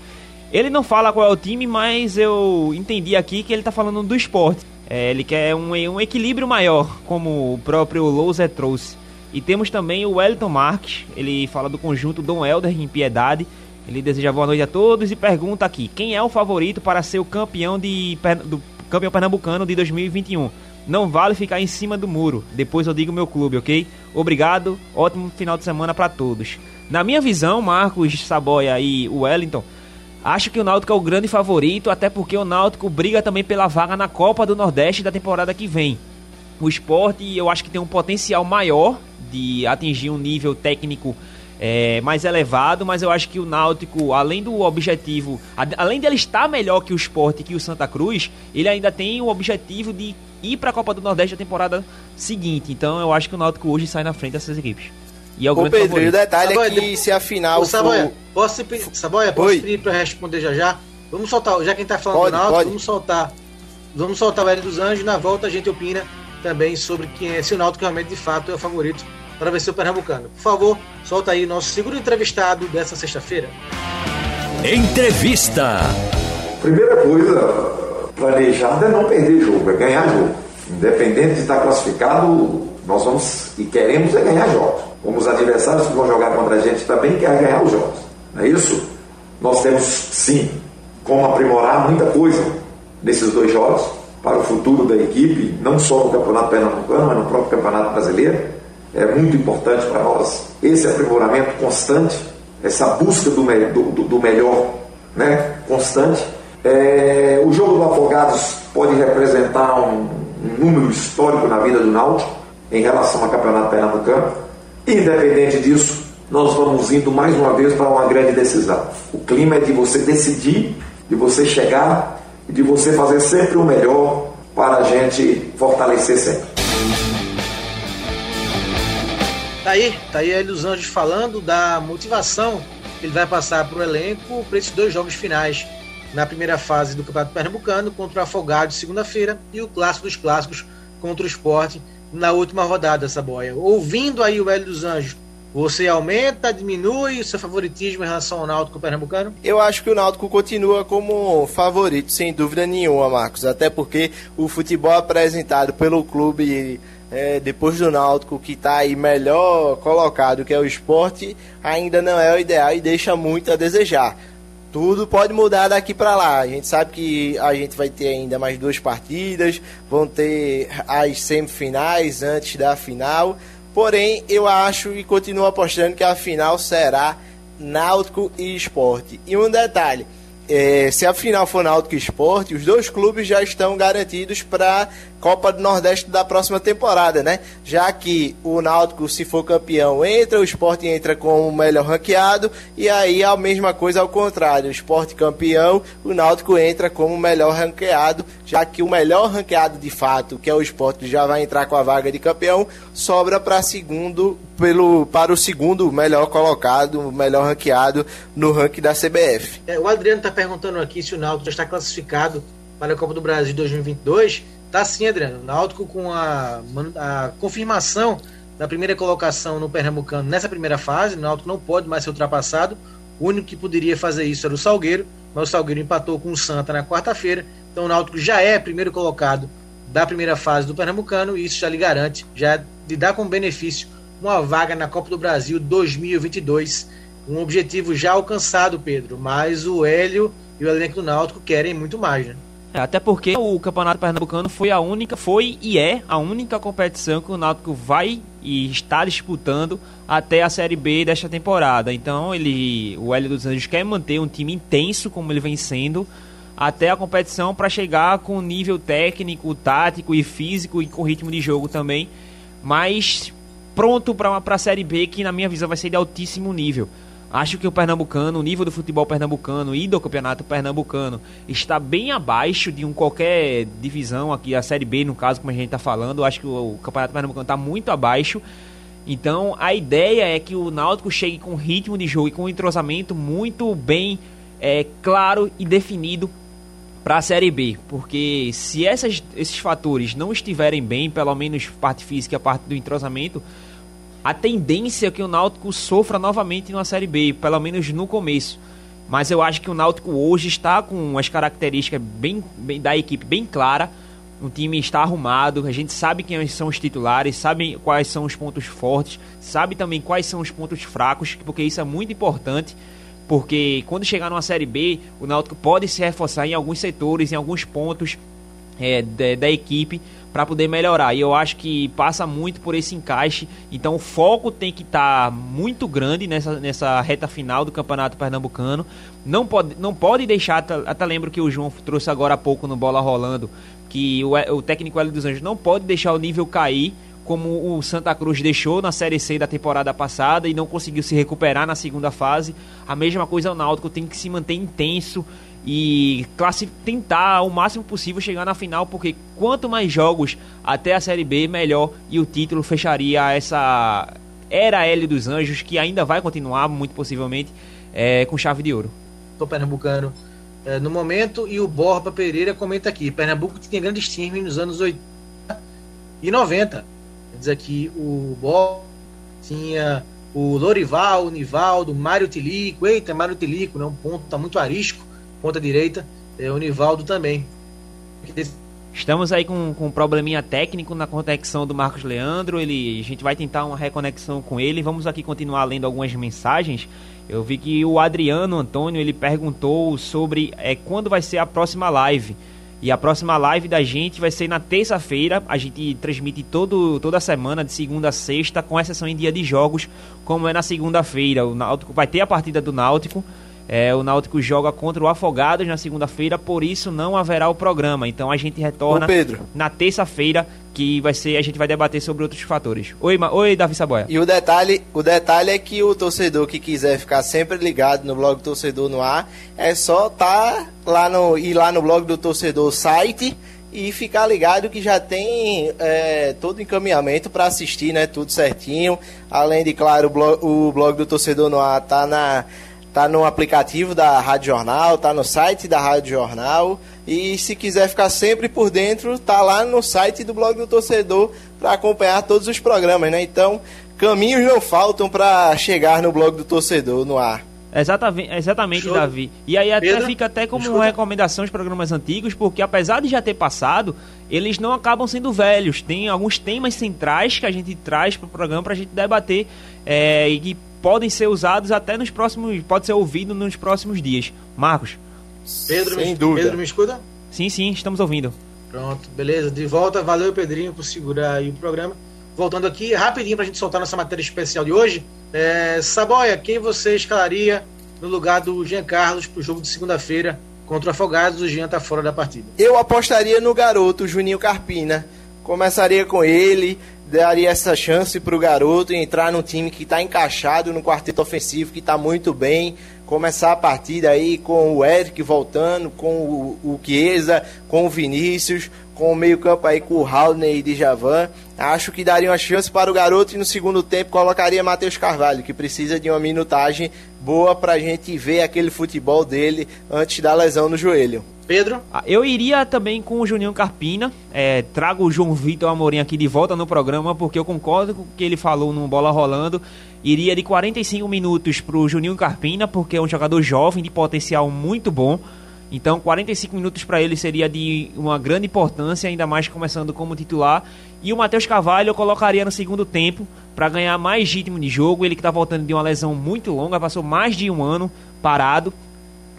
Ele não fala qual é o time, mas eu entendi aqui que ele está falando do esporte. É, ele quer um, um equilíbrio maior, como o próprio Louser trouxe. E temos também o Wellington Marques, ele fala do conjunto Dom Helder em Piedade. Ele deseja boa noite a todos e pergunta aqui: quem é o favorito para ser o campeão de do campeão pernambucano de 2021? Não vale ficar em cima do muro. Depois eu digo meu clube, ok? Obrigado. Ótimo final de semana para todos. Na minha visão, Marcos Saboia e Wellington, acho que o Náutico é o grande favorito, até porque o Náutico briga também pela vaga na Copa do Nordeste da temporada que vem. O esporte eu acho que tem um potencial maior de atingir um nível técnico é, mais elevado, mas eu acho que o Náutico, além do objetivo, além dele estar melhor que o Sport que o Santa Cruz, ele ainda tem o objetivo de ir para a Copa do Nordeste na temporada seguinte. Então eu acho que o Náutico hoje sai na frente dessas equipes. E é o Ô, Pedro, favorito. o detalhe Saboia, é que se a final Ô, Saboia, for... posso, Saboia, posso Oi. pedir para responder já já? Vamos soltar, já quem tá falando pode, do Náutico, pode. vamos soltar. Vamos soltar o Hélio dos Anjos, na volta a gente opina também sobre quem é, se o Náutico realmente de fato é o favorito para vencer o Pernambucano. Por favor, solta aí nosso segundo entrevistado dessa sexta-feira. Entrevista. Primeira coisa planejada é não perder jogo, é ganhar jogo. Independente de estar classificado, nós vamos e queremos é ganhar jogos. Como os adversários que vão jogar contra a gente também querem ganhar os jogos. Não é isso? Nós temos sim como aprimorar muita coisa nesses dois jogos para o futuro da equipe, não só no Campeonato Pernambucano, mas no próprio Campeonato Brasileiro é muito importante para nós esse aprimoramento constante, essa busca do, me do, do melhor né, constante. É, o jogo do Afogados pode representar um, um, número histórico na vida do Náutico em relação ao Campeonato Pernambucano. Independente disso, nós vamos indo mais uma vez para uma grande decisão. O clima é de você decidir, de você chegar e de você fazer sempre o melhor para a gente fortalecer sempre. Tá aí, tá aí dos Anjos falando da motivação que ele vai passar para o elenco para esses dois jogos finais na primeira fase do Campeonato Pernambucano contra o Afogado segunda-feira e o Clássico dos Clássicos contra o Esporte na última rodada, essa boia. Ouvindo aí o Hélio dos Anjos Você aumenta, diminui o seu favoritismo em relação ao Náutico Pernambucano? Eu acho que o Náutico continua como favorito, sem dúvida nenhuma, Marcos. Até porque o futebol apresentado pelo clube é, depois do Náutico, que está aí melhor colocado, que é o esporte, ainda não é o ideal e deixa muito a desejar. Tudo pode mudar daqui para lá. A gente sabe que a gente vai ter ainda mais duas partidas, vão ter as semifinais antes da final. Porém, eu acho e continuo apostando que a final será Náutico e Esporte. E um detalhe, é, se a final for Náutico e Esporte, os dois clubes já estão garantidos para Copa do Nordeste da próxima temporada, né? Já que o Náutico, se for campeão, entra, o Esporte entra como melhor ranqueado, e aí a mesma coisa ao contrário, o Esporte campeão, o Náutico entra como melhor ranqueado, já que o melhor ranqueado de fato, que é o Esporte, já vai entrar com a vaga de campeão, sobra para segundo pelo para o segundo melhor colocado, melhor ranqueado no ranking da CBF. É, o Adriano está perguntando aqui se o Náutico já está classificado para a Copa do Brasil 2022. Tá sim, Adriano. O Náutico com a, a confirmação da primeira colocação no Pernambucano nessa primeira fase, o Náutico não pode mais ser ultrapassado. O único que poderia fazer isso era o Salgueiro, mas o Salgueiro empatou com o Santa na quarta-feira. Então o Náutico já é primeiro colocado da primeira fase do Pernambucano e isso já lhe garante, já lhe dá como benefício uma vaga na Copa do Brasil 2022. Um objetivo já alcançado, Pedro, mas o Hélio e o elenco do Náutico querem muito mais, né? É, até porque o Campeonato Pernambucano foi a única, foi e é a única competição que o Náutico vai e está disputando até a Série B desta temporada. Então ele, o Hélio dos Anjos quer manter um time intenso como ele vem sendo até a competição para chegar com nível técnico, tático e físico e com ritmo de jogo também, mas pronto para a Série B que na minha visão vai ser de altíssimo nível. Acho que o pernambucano, o nível do futebol pernambucano e do campeonato pernambucano está bem abaixo de um qualquer divisão aqui, a Série B, no caso, como a gente está falando. Acho que o, campeonato pernambucano está muito abaixo. Então a ideia é que o Náutico chegue com ritmo de jogo e com um entrosamento muito bem é, claro e definido para a Série B, porque se essas, esses fatores não estiverem bem, pelo menos parte física a parte do entrosamento, a tendência é que o Náutico sofra novamente na Série B, pelo menos no começo. Mas eu acho que o Náutico hoje está com as características bem, bem da equipe bem clara. O time está arrumado, a gente sabe quem são os titulares, sabe quais são os pontos fortes, sabe também quais são os pontos fracos, porque isso é muito importante. Porque quando chegar numa Série B, o Náutico pode se reforçar em alguns setores, em alguns pontos é, da, da equipe para poder melhorar. E eu acho que passa muito por esse encaixe. Então o foco tem que estar tá muito grande nessa, nessa reta final do Campeonato Pernambucano. Não pode, não pode deixar, até, lembro que o João trouxe agora há pouco no Bola Rolando, que o, o técnico Hélio dos Anjos não pode deixar o nível cair como o Santa Cruz deixou na Série C da temporada passada e não conseguiu se recuperar na segunda fase. A mesma coisa o Náutico tem que se manter intenso, e tentar ao máximo possível chegar na final, porque quanto mais jogos até a Série B, melhor e o título fecharia essa era L dos Anjos, que ainda vai continuar, muito possivelmente, é, com chave de ouro. Tô pernambucano é, no momento e o Borba Pereira comenta aqui: Pernambuco tinha grandes times nos anos 80 e 90. Diz aqui o Borba tinha o Lorival, o Nivaldo, Mário Tilico. Eita, Mário Tilico, né? um ponto tá muito arisco ponta direita, é, o Nivaldo também. Estamos aí com, com um probleminha técnico na conexão do Marcos Leandro. Ele, a gente vai tentar uma reconexão com ele. Vamos aqui continuar lendo algumas mensagens. Eu vi que o Adriano Antônio ele perguntou sobre é, quando vai ser a próxima live. E a próxima live da gente vai ser na terça-feira. A gente transmite todo, toda semana, de segunda a sexta, com exceção em dia de jogos, como é na segunda-feira. O Náutico vai ter a partida do Náutico. É, o Náutico joga contra o Afogados na segunda-feira, por isso não haverá o programa. Então a gente retorna na terça-feira, que vai ser a gente vai debater sobre outros fatores. Oi, Ma... Oi, Davi Saboia. E o detalhe, o detalhe é que o torcedor que quiser ficar sempre ligado no blog do torcedor no ar, é só tá lá no ir lá no blog do torcedor site e ficar ligado que já tem é, todo encaminhamento para assistir, né? Tudo certinho. Além de, claro, o blog, o blog do torcedor no ar tá na Tá no aplicativo da Rádio Jornal, tá no site da Rádio Jornal. E se quiser ficar sempre por dentro, tá lá no site do blog do torcedor para acompanhar todos os programas, né? Então, caminhos não faltam para chegar no blog do torcedor no ar. Exatamente, exatamente Davi. E aí até Pedro, fica até como escuta. recomendação os programas antigos, porque apesar de já ter passado, eles não acabam sendo velhos. Tem alguns temas centrais que a gente traz para o programa para a gente debater é, e que podem ser usados até nos próximos, pode ser ouvido nos próximos dias. Marcos. Pedro, Sem me, dúvida. Pedro me escuta? Sim, sim, estamos ouvindo. Pronto, beleza. De volta, valeu Pedrinho por segurar aí o programa. Voltando aqui, rapidinho para a gente soltar nossa matéria especial de hoje. É, Saboia, quem você escalaria no lugar do Jean Carlos para o jogo de segunda-feira contra o Afogados? O Jean está fora da partida. Eu apostaria no garoto Juninho Carpina. Começaria com ele, daria essa chance para o garoto entrar num time que está encaixado no quarteto ofensivo, que está muito bem. Começar a partida aí com o Eric voltando, com o, Chiesa, com o Vinícius, com o meio-campo aí com o Haldner e Djavan. Acho que daria uma chance para o garoto e no segundo tempo colocaria Matheus Carvalho, que precisa de uma minutagem boa para a gente ver aquele futebol dele antes da lesão no joelho. Pedro? Ah, eu iria também com o Juninho Carpina. É, trago o João Vitor Amorim aqui de volta no programa, porque eu concordo com o que ele falou no Bola Rolando. Iria de 45 minutos para o Juninho Carpina, porque é um jogador jovem, de potencial muito bom. Então, 45 minutos para ele seria de uma grande importância, ainda mais começando como titular. E o Matheus Cavalho eu colocaria no segundo tempo para ganhar mais ritmo de jogo. Ele que está voltando de uma lesão muito longa, passou mais de um ano parado.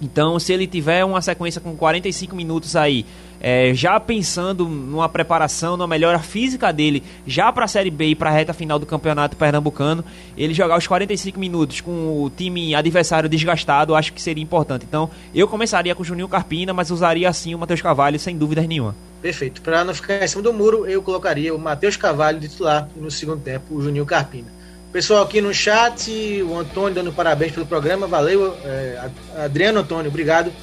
Então, se ele tiver uma sequência com 45 minutos aí, é, já pensando numa preparação, numa melhora física dele, já para a Série B e para a reta final do Campeonato Pernambucano, ele jogar os 45 minutos com o time adversário desgastado, acho que seria importante. Então, eu começaria com o Juninho Carpina, mas usaria assim o Matheus Cavalho, sem dúvidas nenhuma. Perfeito. Para não ficar em cima do muro, eu colocaria o Matheus Cavalho titular no segundo tempo o Juninho Carpina. Pessoal aqui no chat, o Antônio dando parabéns pelo programa, valeu. É, Adriano Antônio, obrigado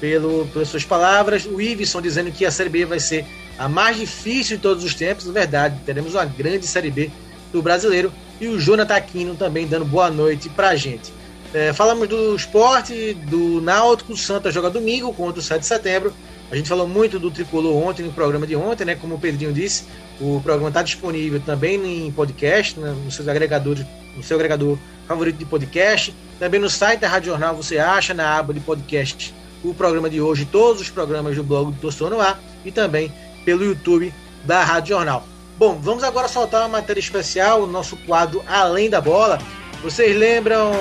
pelo, pelas suas palavras. O Iveson dizendo que a Série B vai ser a mais difícil de todos os tempos. É verdade, teremos uma grande Série B do brasileiro. E o Jonathan Aquino também dando boa noite pra gente. É, falamos do esporte, do Náutico, o Santa joga domingo contra o 7 de setembro. A gente falou muito do Tricolor ontem no programa de ontem, né? Como o Pedrinho disse, o programa está disponível também em podcast, né, no seu agregador, no seu agregador favorito de podcast. Também no site da Rádio Jornal você acha na aba de podcast o programa de hoje, todos os programas do blog do Torcedor no Ar e também pelo YouTube da Rádio Jornal. Bom, vamos agora soltar uma matéria especial, o nosso quadro Além da Bola. Vocês lembram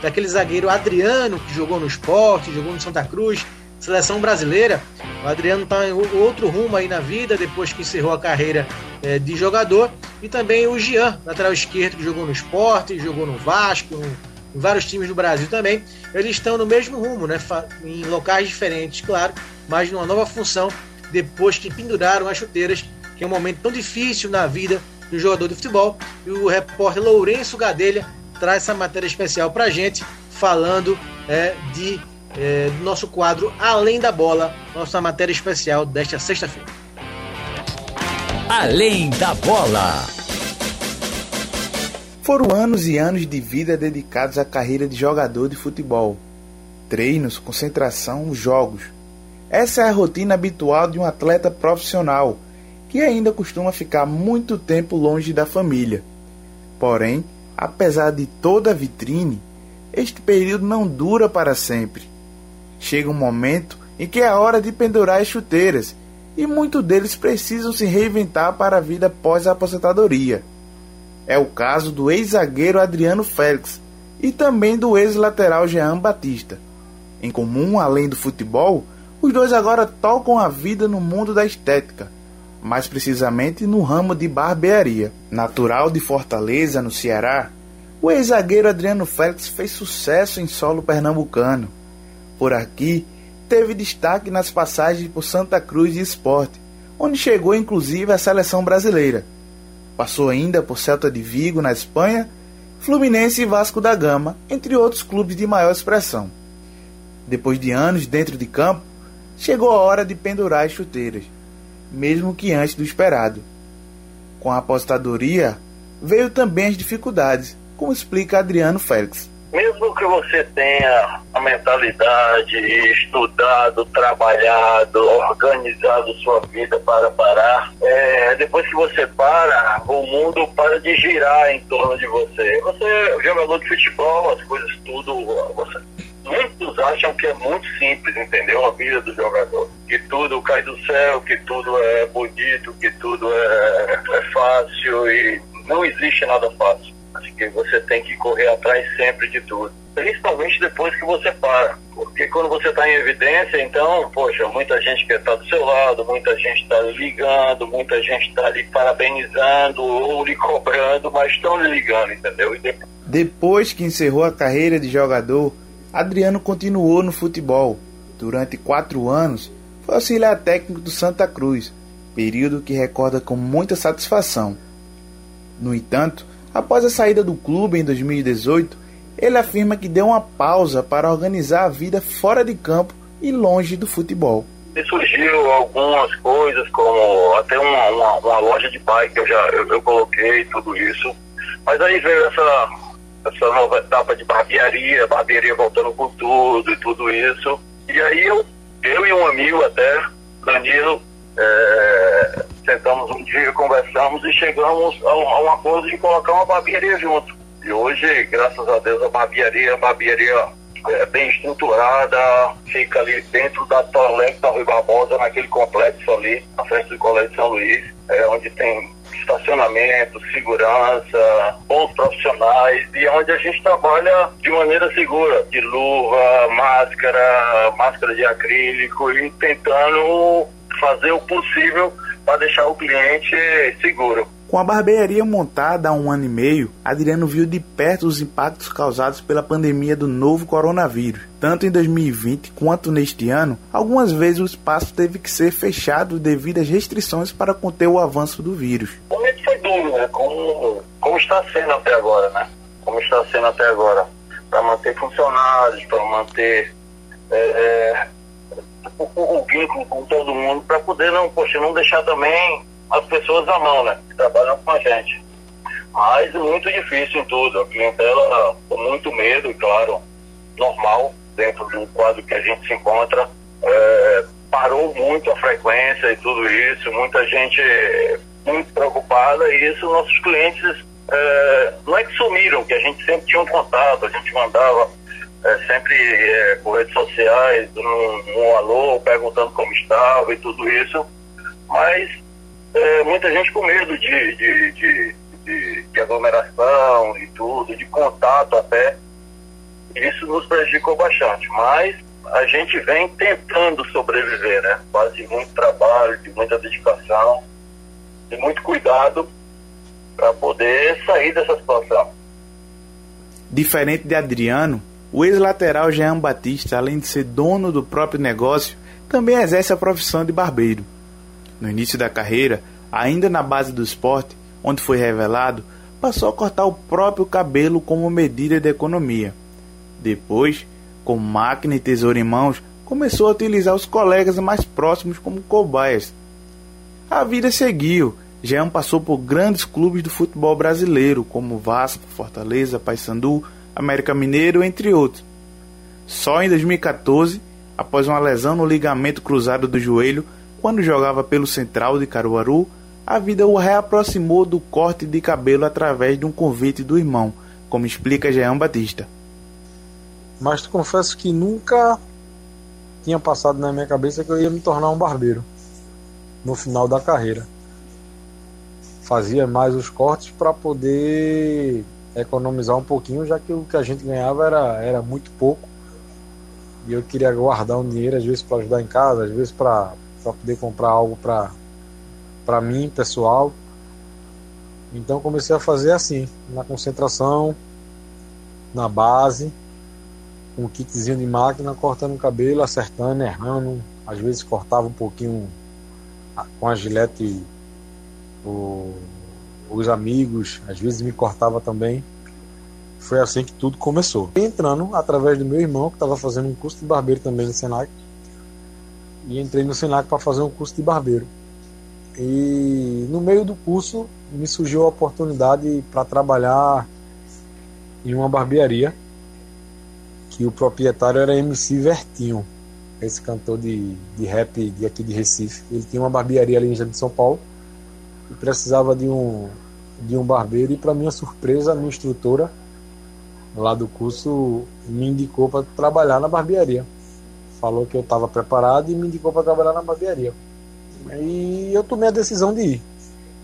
daquele zagueiro Adriano que jogou no esporte, jogou no Santa Cruz, seleção brasileira. O Adriano está em outro rumo aí na vida, depois que encerrou a carreira é, de jogador. E também o Jean, lateral esquerdo, que jogou no esporte, jogou no Vasco, no, em vários times do Brasil também. Eles estão no mesmo rumo, né? em locais diferentes, claro, mas numa nova função, depois que penduraram as chuteiras, que é um momento tão difícil na vida do jogador de futebol. E o repórter Lourenço Gadelha traz essa matéria especial para gente, falando é, de é, do nosso quadro Além da Bola, nossa matéria especial desta sexta-feira. Além da Bola. Foram anos e anos de vida dedicados à carreira de jogador de futebol. Treinos, concentração, jogos. Essa é a rotina habitual de um atleta profissional, que ainda costuma ficar muito tempo longe da família. Porém, apesar de toda a vitrine, este período não dura para sempre. Chega um momento em que é hora de pendurar as chuteiras e muitos deles precisam se reinventar para a vida após a aposentadoria. É o caso do ex-zagueiro Adriano Félix e também do ex-lateral Jean Batista. Em comum, além do futebol, os dois agora tocam a vida no mundo da estética, mais precisamente no ramo de barbearia. Natural de Fortaleza, no Ceará, o ex-zagueiro Adriano Félix fez sucesso em solo pernambucano por aqui, teve destaque nas passagens por Santa Cruz e Esporte, onde chegou inclusive à seleção brasileira. Passou ainda por Celta de Vigo, na Espanha, Fluminense e Vasco da Gama, entre outros clubes de maior expressão. Depois de anos dentro de campo, chegou a hora de pendurar as chuteiras, mesmo que antes do esperado. Com a apostadoria, veio também as dificuldades, como explica Adriano Félix. Mesmo que você tenha a mentalidade, estudado, trabalhado, organizado sua vida para parar, é, depois que você para, o mundo para de girar em torno de você. Você é jogador de futebol, as coisas tudo, você, muitos acham que é muito simples, entendeu? A vida do jogador. Que tudo cai do céu, que tudo é bonito, que tudo é, é fácil e não existe nada fácil. Acho que você tem que correr atrás sempre de tudo. Principalmente depois que você para. Porque quando você está em evidência, então, poxa, muita gente quer estar do seu lado, muita gente está ligando, muita gente está lhe parabenizando ou lhe cobrando, mas estão lhe ligando, entendeu? Depois... depois que encerrou a carreira de jogador, Adriano continuou no futebol. Durante quatro anos, foi auxiliar técnico do Santa Cruz, período que recorda com muita satisfação. No entanto, após a saída do clube em 2018, ele afirma que deu uma pausa para organizar a vida fora de campo e longe do futebol. E surgiu algumas coisas, como até uma, uma, uma loja de bike que eu já eu, eu, coloquei, tudo isso. Mas aí veio essa, essa nova etapa de barbearia, barbearia voltando com tudo e tudo isso. E aí eu, eu e um amigo até, Danilo, é, sentamos um dia, conversamos e chegamos a um, a um acordo de colocar uma barbearia junto. E hoje, graças a Deus, a barbearia, a barbearia é bem estruturada, fica ali dentro da Tolex da Rui Barbosa, naquele complexo ali, na frente do Colégio São Luís, é, onde tem estacionamento, segurança, bons profissionais e onde a gente trabalha de maneira segura, de luva, máscara, máscara de acrílico e tentando fazer o possível para deixar o cliente seguro. Com a barbearia montada há um ano e meio, Adriano viu de perto os impactos causados pela pandemia do novo coronavírus. Tanto em 2020 quanto neste ano, algumas vezes o espaço teve que ser fechado devido às restrições para conter o avanço do vírus. O momento foi duro, né? Como, como está sendo até agora, né? Como está sendo até agora. Para manter funcionários, para manter é, é, o, o, vínculo com todo mundo, para poder não, poxa, não deixar também as pessoas à mão, né? Que trabalham com a gente. Mas muito difícil em tudo. A clientela com muito medo, claro, normal, dentro do quadro que a gente se encontra. É, parou muito a frequência e tudo isso, muita gente muito preocupada e isso nossos clientes é, não é que sumiram, que a gente sempre tinha um contato, a gente mandava é, sempre é, por redes sociais, um, um alô, perguntando como estava e tudo isso, mas é, muita gente com medo de, de, de, de, de aglomeração e tudo, de contato até. Isso nos prejudicou bastante, mas a gente vem tentando sobreviver, né? Base de muito trabalho, de muita dedicação, de muito cuidado para poder sair dessa situação. Diferente de Adriano, o ex-lateral Jean Batista, além de ser dono do próprio negócio, também exerce a profissão de barbeiro. No início da carreira, ainda na base do esporte, onde foi revelado, passou a cortar o próprio cabelo como medida de economia. Depois, com máquina e tesoura em mãos, começou a utilizar os colegas mais próximos como cobaias. A vida seguiu. Jean passou por grandes clubes do futebol brasileiro, como Vasco, Fortaleza, Paysandu, América Mineiro, entre outros. Só em 2014, após uma lesão no ligamento cruzado do joelho, quando jogava pelo Central de Caruaru, a vida o reaproximou do corte de cabelo através de um convite do irmão, como explica Jean Batista. Mas te confesso que nunca tinha passado na minha cabeça que eu ia me tornar um barbeiro no final da carreira. Fazia mais os cortes para poder economizar um pouquinho, já que o que a gente ganhava era, era muito pouco. E eu queria guardar um dinheiro, às vezes para ajudar em casa, às vezes para poder comprar algo para para mim pessoal. Então comecei a fazer assim, na concentração, na base, com um kitzinho de máquina, cortando o cabelo, acertando, errando. Às vezes cortava um pouquinho com a gilete o, os amigos, às vezes me cortava também. Foi assim que tudo começou. Entrando através do meu irmão, que estava fazendo um curso de barbeiro também no Senac e entrei no Senac para fazer um curso de barbeiro. E no meio do curso me surgiu a oportunidade para trabalhar em uma barbearia que o proprietário era MC Vertinho, esse cantor de, de rap de aqui de Recife. Ele tinha uma barbearia ali em São Paulo e precisava de um, de um barbeiro. E, para minha surpresa, a minha instrutora lá do curso me indicou para trabalhar na barbearia. Falou que eu estava preparado e me indicou para trabalhar na barbearia. E eu tomei a decisão de ir.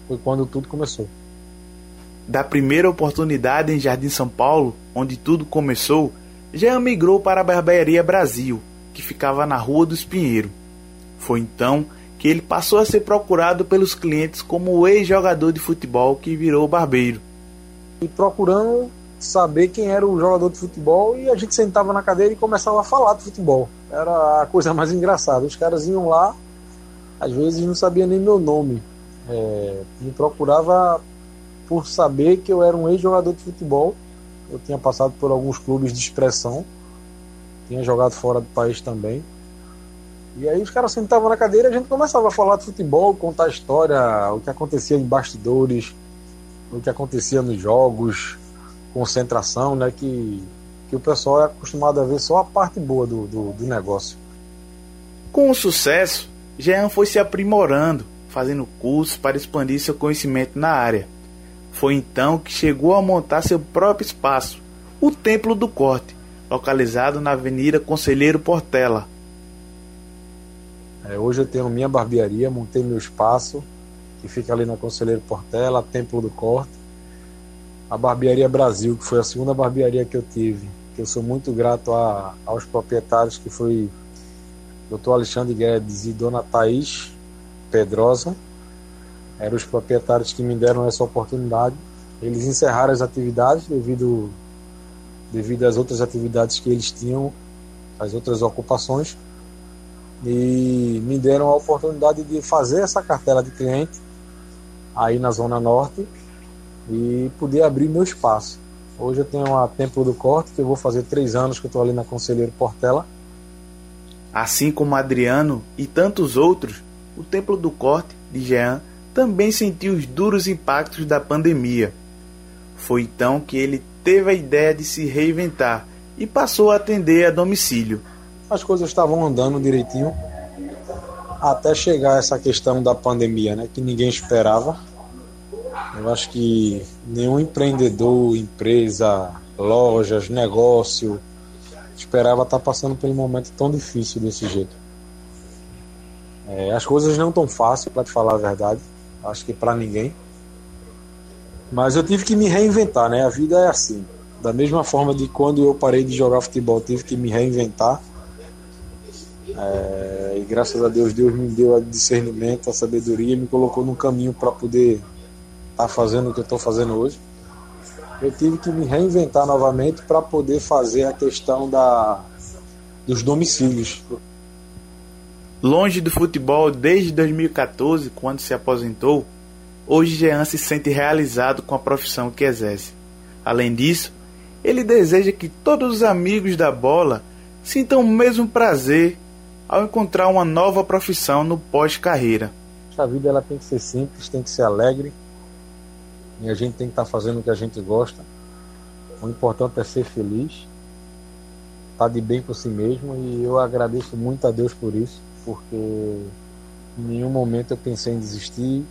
Foi quando tudo começou. Da primeira oportunidade em Jardim São Paulo, onde tudo começou, já migrou para a Barbearia Brasil, que ficava na Rua dos Pinheiro. Foi então que ele passou a ser procurado pelos clientes como o ex-jogador de futebol que virou barbeiro. E procurando saber quem era o jogador de futebol e a gente sentava na cadeira e começava a falar de futebol. Era a coisa mais engraçada. Os caras iam lá, às vezes não sabia nem meu nome. É, me procurava por saber que eu era um ex-jogador de futebol. Eu tinha passado por alguns clubes de expressão, tinha jogado fora do país também. E aí os caras sentavam na cadeira e a gente começava a falar de futebol, contar a história, o que acontecia em bastidores, o que acontecia nos jogos, concentração, né? Que, que o pessoal é acostumado a ver só a parte boa do, do, do negócio. Com o sucesso, Jean foi se aprimorando, fazendo cursos para expandir seu conhecimento na área. Foi então que chegou a montar seu próprio espaço, o Templo do Corte, localizado na Avenida Conselheiro Portela. É, hoje eu tenho minha barbearia, montei meu espaço, que fica ali na Conselheiro Portela, Templo do Corte a Barbearia Brasil, que foi a segunda barbearia que eu tive, que eu sou muito grato a, aos proprietários, que foi Dr. Alexandre Guedes e Dona Thaís Pedrosa, eram os proprietários que me deram essa oportunidade. Eles encerraram as atividades devido, devido às outras atividades que eles tinham, as outras ocupações, e me deram a oportunidade de fazer essa cartela de cliente aí na Zona Norte e poder abrir meu espaço. Hoje eu tenho a Templo do Corte, que eu vou fazer três anos que eu estou ali na Conselheiro Portela. Assim como Adriano e tantos outros, o Templo do Corte de Jean também sentiu os duros impactos da pandemia. Foi então que ele teve a ideia de se reinventar e passou a atender a domicílio. As coisas estavam andando direitinho até chegar essa questão da pandemia, né, que ninguém esperava. Eu acho que nenhum empreendedor, empresa, lojas, negócio esperava estar passando por um momento tão difícil desse jeito. É, as coisas não tão fáceis, para te falar a verdade. Acho que para ninguém. Mas eu tive que me reinventar, né? A vida é assim. Da mesma forma de quando eu parei de jogar futebol, tive que me reinventar. É, e graças a Deus, Deus me deu a discernimento, a sabedoria, me colocou num caminho para poder estar tá fazendo o que eu estou fazendo hoje. Eu tive que me reinventar novamente para poder fazer a questão da, dos domicílios. Longe do futebol desde 2014, quando se aposentou, hoje Jean se sente realizado com a profissão que exerce. Além disso, ele deseja que todos os amigos da bola sintam o mesmo prazer ao encontrar uma nova profissão no pós-carreira. A vida ela tem que ser simples, tem que ser alegre, e a gente tem que estar tá fazendo o que a gente gosta. O importante é ser feliz, estar tá de bem com si mesmo e eu agradeço muito a Deus por isso, porque em nenhum momento eu pensei em desistir,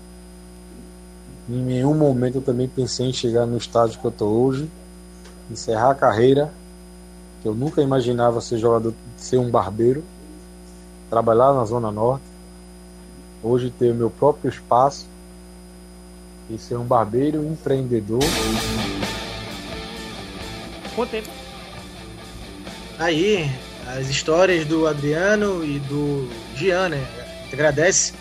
em nenhum momento eu também pensei em chegar no estágio que eu estou hoje, encerrar a carreira, que eu nunca imaginava ser jogador, ser um barbeiro, trabalhar na Zona Norte, hoje ter o meu próprio espaço e ser um barbeiro empreendedor. Tempo? Aí, as histórias do Adriano e do Gian, né? Agradece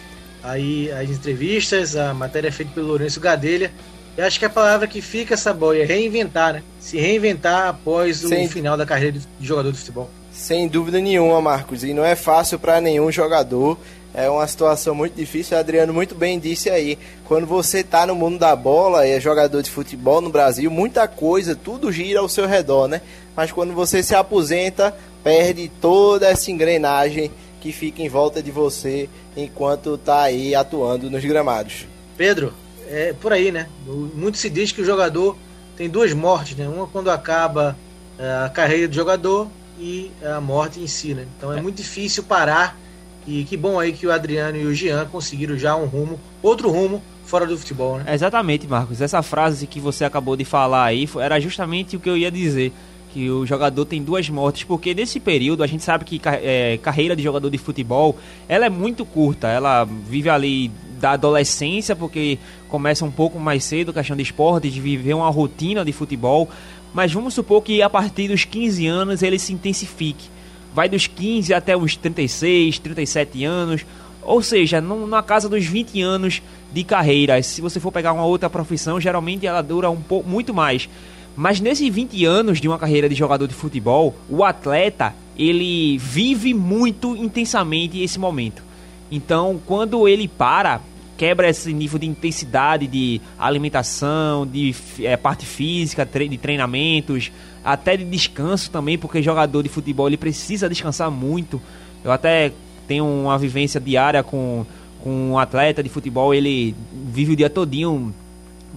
aí as entrevistas, a matéria feita pelo Lourenço Gadelha. Eu acho que a palavra que fica essa boia é reinventar, né? Se reinventar após o Sem... final da carreira de jogador de futebol. Sem dúvida nenhuma, Marcos. E não é fácil para nenhum jogador é uma situação muito difícil. O Adriano muito bem disse aí. Quando você está no mundo da bola e é jogador de futebol no Brasil, muita coisa, tudo gira ao seu redor, né? Mas quando você se aposenta, perde toda essa engrenagem que fica em volta de você enquanto está aí atuando nos gramados. Pedro, é por aí, né? Muito se diz que o jogador tem duas mortes, né? Uma quando acaba é, a carreira do jogador e a morte em si, né? Então é, é muito difícil parar e que bom aí que o Adriano e o Jean conseguiram já um rumo, outro rumo fora do futebol, né? Exatamente, Marcos. Essa frase que você acabou de falar aí era justamente o que eu ia dizer. Que o jogador tem duas mortes, porque nesse período a gente sabe que é, carreira de jogador de futebol ela é muito curta. Ela vive ali da adolescência, porque começa um pouco mais cedo, questão de esporte, de viver uma rotina de futebol. Mas vamos supor que a partir dos 15 anos ele se intensifique vai dos 15 até os 36, 37 anos, ou seja, na casa dos 20 anos de carreira. Se você for pegar uma outra profissão, geralmente ela dura um pouco muito mais. Mas nesses 20 anos de uma carreira de jogador de futebol, o atleta, ele vive muito intensamente esse momento. Então, quando ele para, quebra esse nível de intensidade de alimentação, de é, parte física, de treinamentos, até de descanso também, porque jogador de futebol ele precisa descansar muito. Eu até tenho uma vivência diária com, com um atleta de futebol, ele vive o dia todinho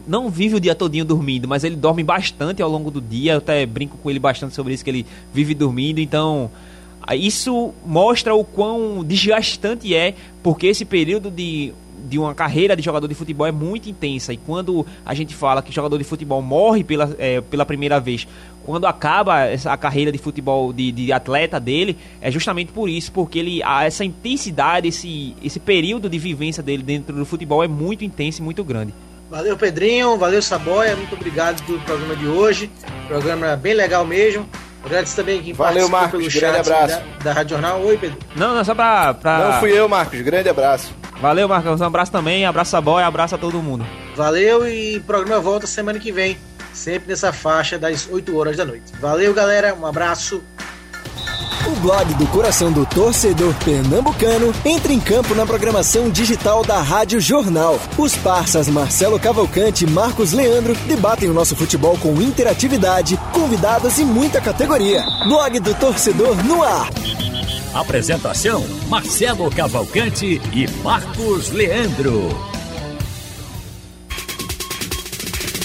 não vive o dia todinho dormindo, mas ele dorme bastante ao longo do dia. Eu até brinco com ele bastante sobre isso que ele vive dormindo. Então, isso mostra o quão desgastante é, porque esse período de de uma carreira de jogador de futebol é muito intensa. E quando a gente fala que jogador de futebol morre pela, é, pela primeira vez, quando acaba essa, a carreira de futebol de, de, atleta dele, é justamente por isso, porque ele essa intensidade, esse, esse período de vivência dele dentro do futebol é muito intenso e muito grande. Valeu, Pedrinho. Valeu, Saboia. Muito obrigado pelo programa de hoje. Programa bem legal mesmo. Agradeço também quem Valeu, Marcos. Pelo grande abraço. Da, da Rádio Jornal. Oi, Pedro. Não, não, só pra, pra. Não fui eu, Marcos. Grande abraço. Valeu, Marcos. Um abraço também. Abraço a boia, abraço a todo mundo. Valeu e o programa volta semana que vem. Sempre nessa faixa das 8 horas da noite. Valeu, galera. Um abraço. O blog do coração do torcedor pernambucano entra em campo na programação digital da Rádio Jornal. Os parceiros Marcelo Cavalcante e Marcos Leandro debatem o nosso futebol com interatividade, convidados e muita categoria. Blog do torcedor no ar. Apresentação: Marcelo Cavalcante e Marcos Leandro.